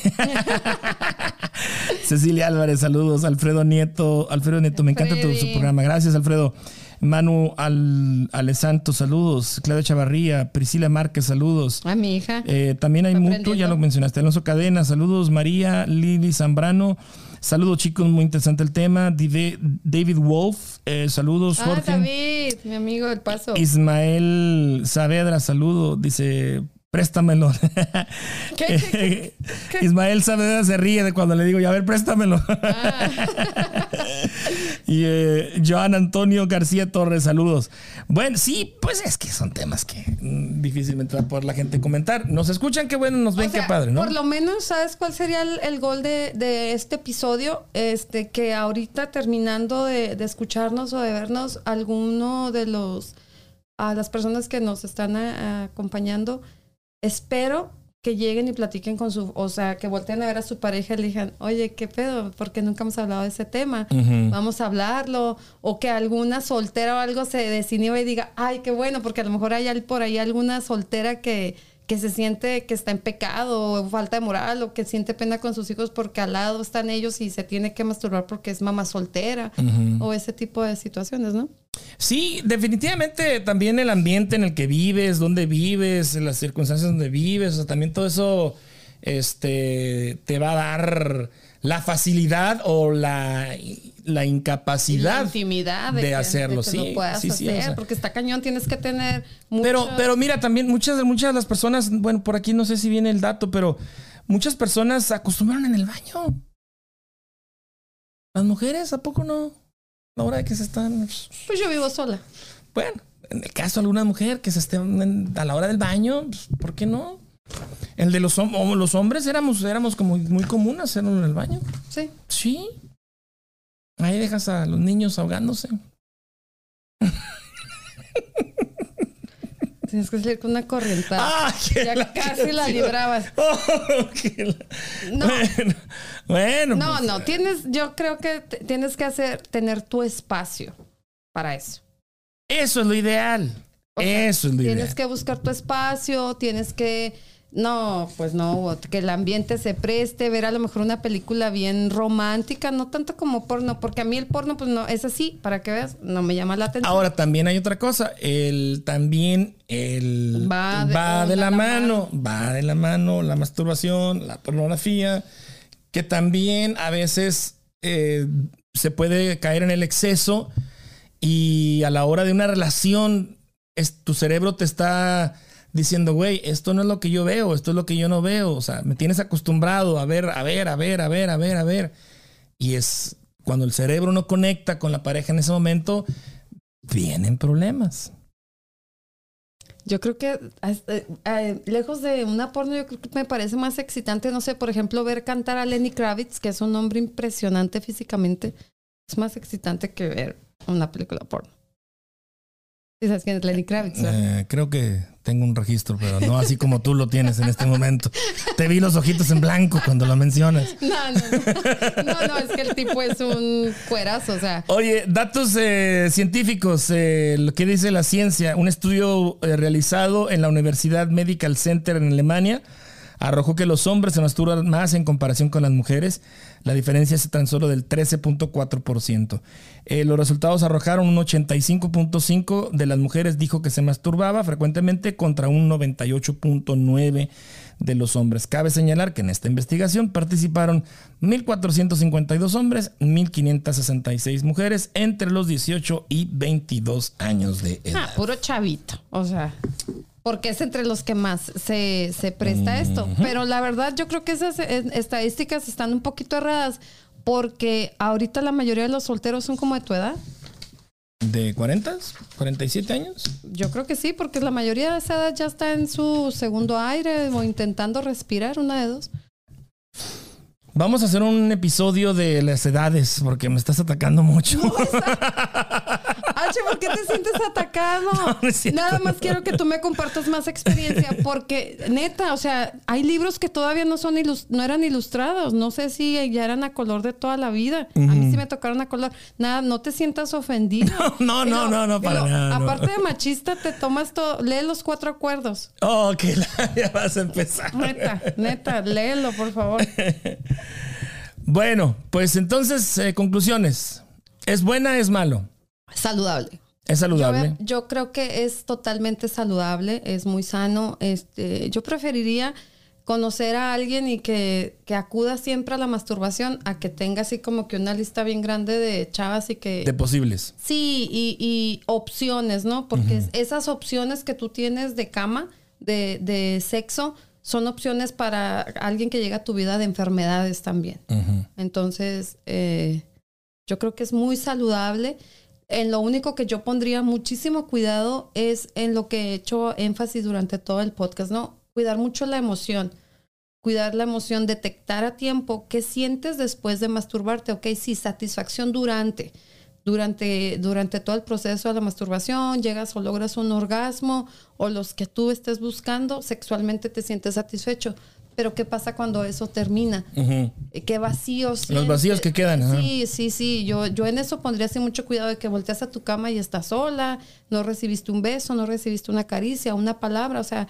Cecilia Álvarez, saludos. Alfredo Nieto, Alfredo Nieto, me encanta tu, su programa. Gracias, Alfredo. Manu Al, Alessanto, saludos. Claudia Chavarría, Priscila Márquez, saludos. A mi hija. Eh, también hay aprendiendo. ya lo mencionaste. Alonso Cadena, saludos. María Lili Zambrano, saludos chicos, muy interesante el tema. David Wolf, eh, saludos Ah, Jorge. David, mi amigo del paso. Ismael Saavedra, saludo, dice, préstamelo. [LAUGHS] ¿Qué, qué, qué? Ismael Saavedra se ríe de cuando le digo, ya a ver, préstamelo. Ah. [LAUGHS] y eh, Joan Antonio García Torres, saludos. Bueno, sí, pues es que son temas que mm, difícilmente va a poder la gente comentar. Nos escuchan, qué bueno, nos ven, O sea, qué padre, ¿no? Por lo menos, ¿sabes cuál sería el, el gol de, de este episodio? Este, que ahorita terminando de, de escucharnos o de vernos, alguno de los, a las personas que nos están a- acompañando, espero que lleguen y platiquen con su, o sea, que volteen a ver a su pareja y le digan, oye, ¿qué pedo? Porque nunca hemos hablado de ese tema. Vamos a hablarlo. O que alguna soltera o algo se desinhiba y diga, ay, qué bueno, porque a lo mejor hay por ahí alguna soltera que, que se siente que está en pecado o falta de moral o que siente pena con sus hijos porque al lado están ellos y se tiene que masturbar porque es mamá soltera o ese tipo de situaciones, ¿no? Sí, definitivamente también el ambiente en el que vives, dónde vives, las circunstancias donde vives, o sea, también todo eso este, te va a dar la facilidad o la, la incapacidad la intimidad de, de que- hacerlo, de que sí, lo puedas sí, sí, hacer, o sea. porque está cañón, tienes que tener mucho... Pero, pero mira, también muchas, muchas de las personas, bueno, por aquí no sé si viene el dato, pero muchas personas se acostumbraron en el baño. Las mujeres, ¿a poco no? La hora de que se están. Pues yo vivo sola. Bueno, en el caso de alguna mujer que se esté en- a la hora del baño, pues, ¿por qué no? El de los, hom- los hombres éramos, éramos como muy común hacerlo en el baño. Sí. Sí. Ahí dejas a los niños ahogándose. [LAUGHS] Tienes que salir con una corrientada. [LAUGHS] ¡Ah! ya la casi la librabas. [LAUGHS] Oh, la- No. Bueno, bueno, No, pues, no, tienes, yo creo que tienes que hacer, tener tu espacio para eso. Eso es lo ideal. O sea, eso es lo Tienes ideal. que buscar tu espacio, tienes que, no, pues no, que el ambiente se preste, ver a lo mejor una película bien romántica, no tanto como porno, porque a mí el porno, pues no, es así, para que veas, no me llama la atención. Ahora también hay otra cosa. El también el Va de- va de la mano, va de la mano la masturbación, la pornografía, que también a veces eh, se puede caer en el exceso y a la hora de una relación es, tu cerebro te está diciendo, güey, esto no es lo que yo veo, esto es lo que yo no veo, o sea, me tienes acostumbrado a ver, a ver, a ver, a ver, a ver, a ver. Y es cuando el cerebro no conecta con la pareja en ese momento, vienen problemas. Yo creo que eh, eh, lejos de una porno, yo creo que me parece más excitante, no sé, por ejemplo, ver cantar a Lenny Kravitz, que es un hombre impresionante físicamente, es más excitante que ver una película porno. Sí, sabes quién es Lenny Kravitz. Eh, creo que tengo un registro, pero no así como tú lo tienes en este momento. Te vi los ojitos en blanco cuando lo mencionas. [LAUGHS] No, no, no. No, no, es que el tipo es un cuerazo, o sea. Oye, datos eh, científicos, eh, lo que dice la ciencia. Un estudio eh, realizado en la Universidad Medical Center en Alemania arrojó que los hombres se masturban más en comparación con las mujeres. La diferencia es tan solo del 13.4%. Eh, los resultados arrojaron un 85.5% de las mujeres dijo que se masturbaba frecuentemente contra un 98.9% de los hombres. Cabe señalar que en esta investigación participaron 1.452 hombres, 1.566 mujeres entre los 18 y 22 años de edad. Ah, puro chavito. O sea, porque es entre los que más se, se presta a esto. Pero la verdad, yo creo que esas eh, estadísticas están un poquito erradas. Porque ahorita la mayoría de los solteros son como de tu edad. ¿De 40? ¿47 años? Yo creo que sí, porque la mayoría de esa edad ya está en su segundo aire o intentando respirar, una de dos. Vamos a hacer un episodio de las edades porque me estás atacando mucho. [LAUGHS] H, ¿por qué te sientes atacado? [LAUGHS] no. Nada más quiero que tú me compartas más experiencia, porque neta, o sea, hay libros que todavía no son no eran ilustrados. No sé si ya eran a color de toda la vida. A mí sí me tocaron a color. Nada, no te sientas ofendido. [LAUGHS] No, no, no, no, para nada. Aparte de machista, te tomas todo, lee los cuatro acuerdos. Oh, ok, [LAUGHS] ya vas a empezar. Neta, neta, léelo, por favor. Bueno, pues entonces, eh, conclusiones. ¿Es buena, es malo? Saludable. Es saludable. Yo, yo creo que es totalmente saludable, es muy sano. Este, yo preferiría conocer a alguien y que, que acuda siempre a la masturbación a que tenga así como que una lista bien grande de chavas y que... De posibles. Sí, y, y opciones, ¿no? Porque es- esas opciones que tú tienes de cama, de, de sexo, son opciones para alguien que llega a tu vida de enfermedades también. Entonces, eh, yo creo que es muy saludable. En lo único que yo pondría muchísimo cuidado es en lo que he hecho énfasis durante todo el podcast, ¿no? Cuidar mucho la emoción. Cuidar la emoción, detectar a tiempo qué sientes después de masturbarte. Ok, sí, satisfacción durante. Durante, durante todo el proceso de la masturbación, llegas o logras un orgasmo o los que tú estés buscando, sexualmente te sientes satisfecho. Pero ¿qué pasa cuando eso termina? Eh, qué vacíos. Los vacíos que quedan. Sí, sí, sí. Yo, yo en eso pondría así mucho cuidado de que volteas a tu cama y estás sola, no recibiste un beso, no recibiste una caricia, una palabra, o sea,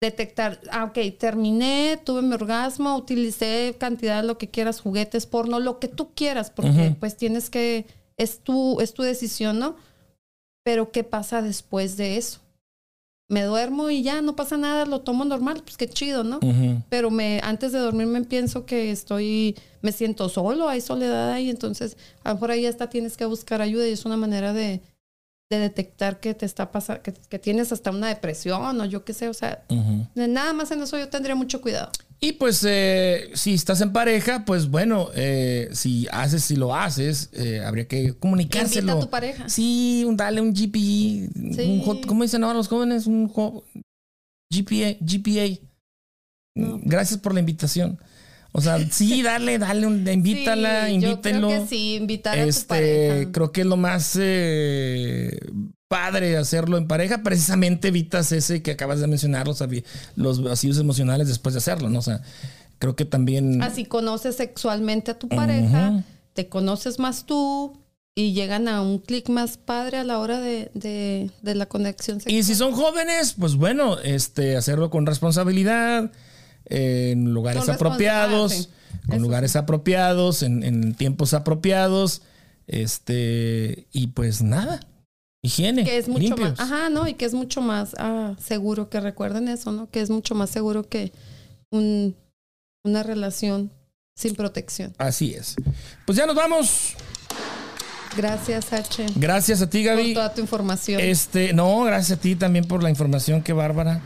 detectar, ah, ok, terminé, tuve mi orgasmo, utilicé cantidad de lo que quieras, juguetes, porno, lo que tú quieras, porque pues tienes que, es tu, es tu decisión, ¿no? Pero ¿qué pasa después de eso? Me duermo y ya, no pasa nada, lo tomo normal, pues qué chido, ¿no? Pero me antes de dormirme pienso que estoy me siento solo hay soledad ahí entonces a lo mejor ahí hasta tienes que buscar ayuda y es una manera de, de detectar que te está pasando que, que tienes hasta una depresión o yo qué sé o sea nada más en eso yo tendría mucho cuidado Y pues eh, si estás en pareja, pues bueno, eh, si haces, si lo haces, eh, habría que comunicárselo. Invita a tu pareja. Sí, un, dale un GP, un hot- ¿cómo dicen ahora los jóvenes? Un jo- GPA, GPA. Gracias por la invitación. O sea, sí, [LAUGHS] dale, dale, un, invítala, Sí, invítenlo. yo creo que sí invitar a tu Este, pareja creo que es lo más eh, padre hacerlo en pareja. Precisamente evitas ese que acabas de mencionar, los, los vacíos emocionales después de hacerlo, ¿no? O sea, creo que también. así conoces sexualmente a tu pareja te conoces más tú y llegan a un clic más padre a la hora de, de, de la conexión sexual Y si son jóvenes, pues bueno, este, hacerlo con responsabilidad, en lugares Con apropiados, sí. con Eso lugares apropiados, en, en tiempos apropiados, este, y pues nada, higiene, que es mucho limpios. más, ajá, ¿no? Y que es mucho más ah, seguro que recuerden eso, ¿no? Que es mucho más seguro que un, una relación sin protección. Así es. Pues ya nos vamos. Gracias, H, Gracias a ti, por Gaby. toda tu información. Este, no, gracias a ti también por la información, qué bárbara.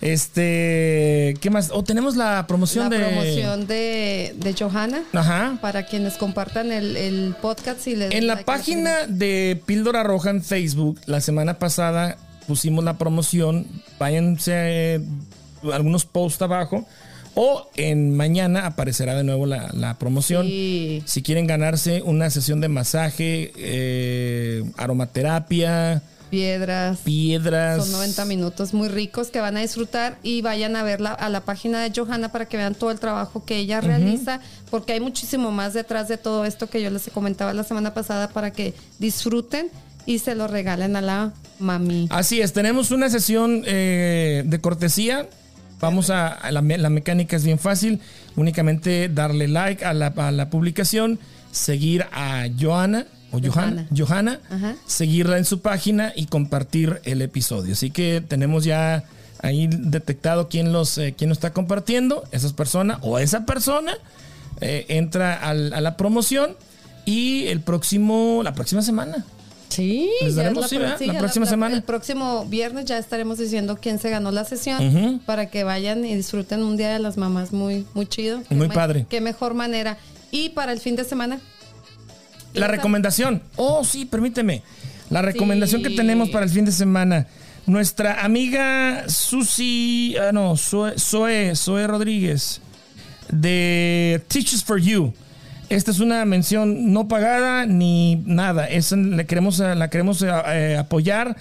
Este, ¿qué más? O tenemos la promoción la de. promoción de, de Johanna. Ajá. Para quienes compartan el, el podcast y les En la página de Píldora Roja en Facebook, la semana pasada pusimos la promoción. Váyanse eh, algunos posts abajo. O en mañana aparecerá de nuevo la, la promoción. Sí. Si quieren ganarse una sesión de masaje, eh, aromaterapia, piedras. Piedras. Son 90 minutos muy ricos que van a disfrutar y vayan a verla a la página de Johanna para que vean todo el trabajo que ella realiza, porque hay muchísimo más detrás de todo esto que yo les comentaba la semana pasada para que disfruten y se lo regalen a la mami. Así es, tenemos una sesión eh, de cortesía. Vamos a, a la, la mecánica es bien fácil. Únicamente darle like a la, a la publicación, seguir a Johanna o Johanna, Johanna, seguirla en su página y compartir el episodio. Así que tenemos ya ahí detectado quién los eh, quién lo está compartiendo, esas personas o esa persona eh, entra al- a la promoción y el próximo la próxima semana Sí, Les ya daremos, es sí, ¿verdad? La próxima semana. El próximo viernes ya estaremos diciendo quién se ganó la sesión para que vayan y disfruten un día de las mamás muy, muy chido. Muy padre. Qué mejor manera. Y para el fin de semana. La recomendación. Oh, sí, permíteme. La recomendación que tenemos para el fin de semana. Nuestra amiga Susi, ah, no, Zoe, Zoe, Zoe Rodríguez de Teachers for You. Esta es una mención no pagada ni nada. Es, la queremos, la queremos eh, apoyar.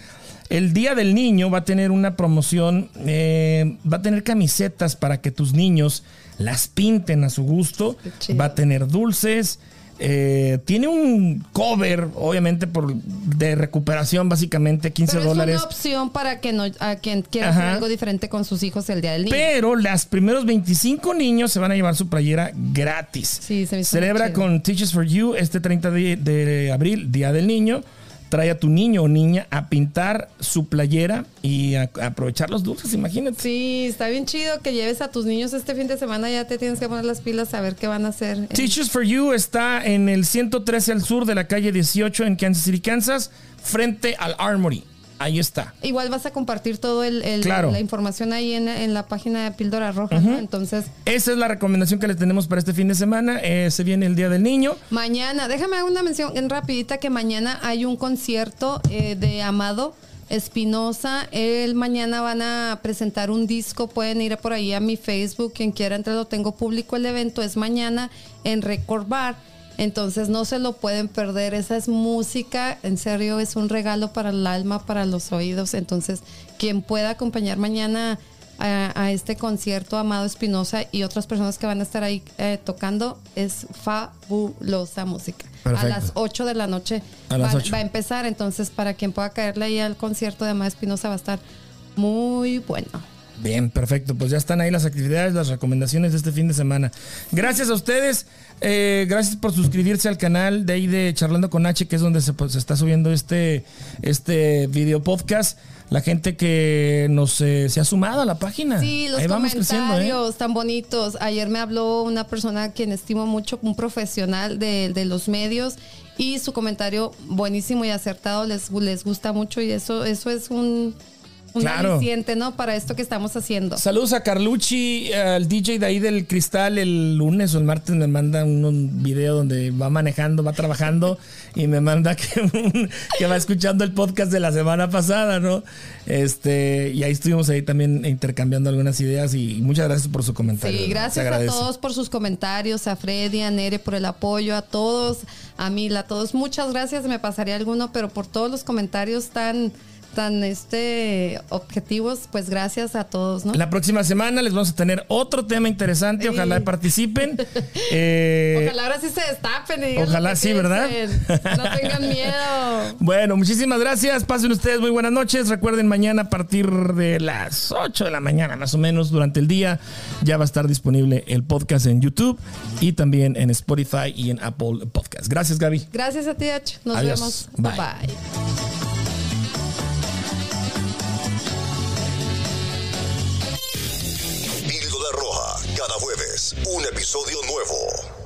El Día del Niño va a tener una promoción, eh, va a tener camisetas para que tus niños las pinten a su gusto. Va a tener dulces. Eh, tiene un cover, obviamente, por de recuperación, básicamente 15 Pero es dólares. una opción para que no, a quien quiera Ajá. hacer algo diferente con sus hijos el día del niño. Pero los primeros 25 niños se van a llevar su playera gratis. Sí, se me Celebra con Teachers for You este 30 de, de abril, Día del Niño. Trae a tu niño o niña a pintar su playera y a, a aprovechar los dulces, imagínate. Sí, está bien chido que lleves a tus niños este fin de semana. Ya te tienes que poner las pilas a ver qué van a hacer. Teachers for You está en el 113 al sur de la calle 18 en Kansas City, Kansas, frente al Armory. Ahí está. Igual vas a compartir todo el, el- Claro. la información ahí en, en la página de Píldora Roja, ¿no? Entonces, Esa es la recomendación que le tenemos para este fin de semana. Eh, se viene el Día del Niño. mañana, déjame hacer una mención en rapidita que mañana hay un concierto eh, de Amado Espinosa. Él mañana van a presentar un disco. Pueden ir por ahí a mi Facebook. Quien quiera entrar, lo tengo público. El evento es mañana en Record Bar. Entonces no se lo pueden perder. Esa es música. En serio, es un regalo para el alma, para los oídos. Entonces, quien pueda acompañar mañana a, a este concierto, Amado Espinosa y otras personas que van a estar ahí eh, tocando, es fabulosa música. Perfecto. A las 8 de la noche A va, 8. va a empezar. Entonces, para quien pueda caerle ahí al concierto de Amado Espinosa, va a estar muy bueno. Bien, perfecto. Pues ya están ahí las actividades, las recomendaciones de este fin de semana. Gracias a ustedes. eh, gracias por suscribirse al canal de ahí de Charlando con H, que es donde se, pues, se está subiendo este, este video podcast. La gente que nos eh, se ha sumado a la página. Sí, los ahí vamos comentarios ¿eh? tan bonitos. Ayer me habló una persona a quien estimo mucho, un profesional de, de los medios, y su comentario buenísimo y acertado les, les gusta mucho y eso, eso es un, un Claro. aliciente, ¿no? Para esto que estamos haciendo. Saludos a Carlucci, al DJ de ahí del Cristal. El lunes o el martes me manda un, video donde va manejando, va trabajando y me manda que, un- que va escuchando el podcast de la semana pasada, ¿no? Este, y ahí estuvimos ahí también intercambiando algunas ideas y muchas gracias por su comentario. Sí, gracias a todos por sus comentarios, a Freddy, a Nere por el apoyo, a todos, a Mila, a todos. Muchas gracias, me pasaría alguno, pero por todos los comentarios tan, tan este, objetivos, pues gracias a todos, ¿no? La próxima semana les vamos a tener otro tema interesante. Ojalá participen. [LAUGHS] Eh, Ojalá ahora sí se destapen y ojalá sí, ¿verdad? No [LAUGHS] tengan miedo. Bueno, muchísimas gracias. Pasen ustedes muy buenas noches. Recuerden, mañana a partir de las 8 de la mañana, más o menos, durante el día, ya va a estar disponible el podcast en YouTube y también en Spotify y en Apple Podcast. Gracias, Gaby. Gracias a ti, Ach. Nos Adiós. vemos. Bye. bye. Un episodio nuevo.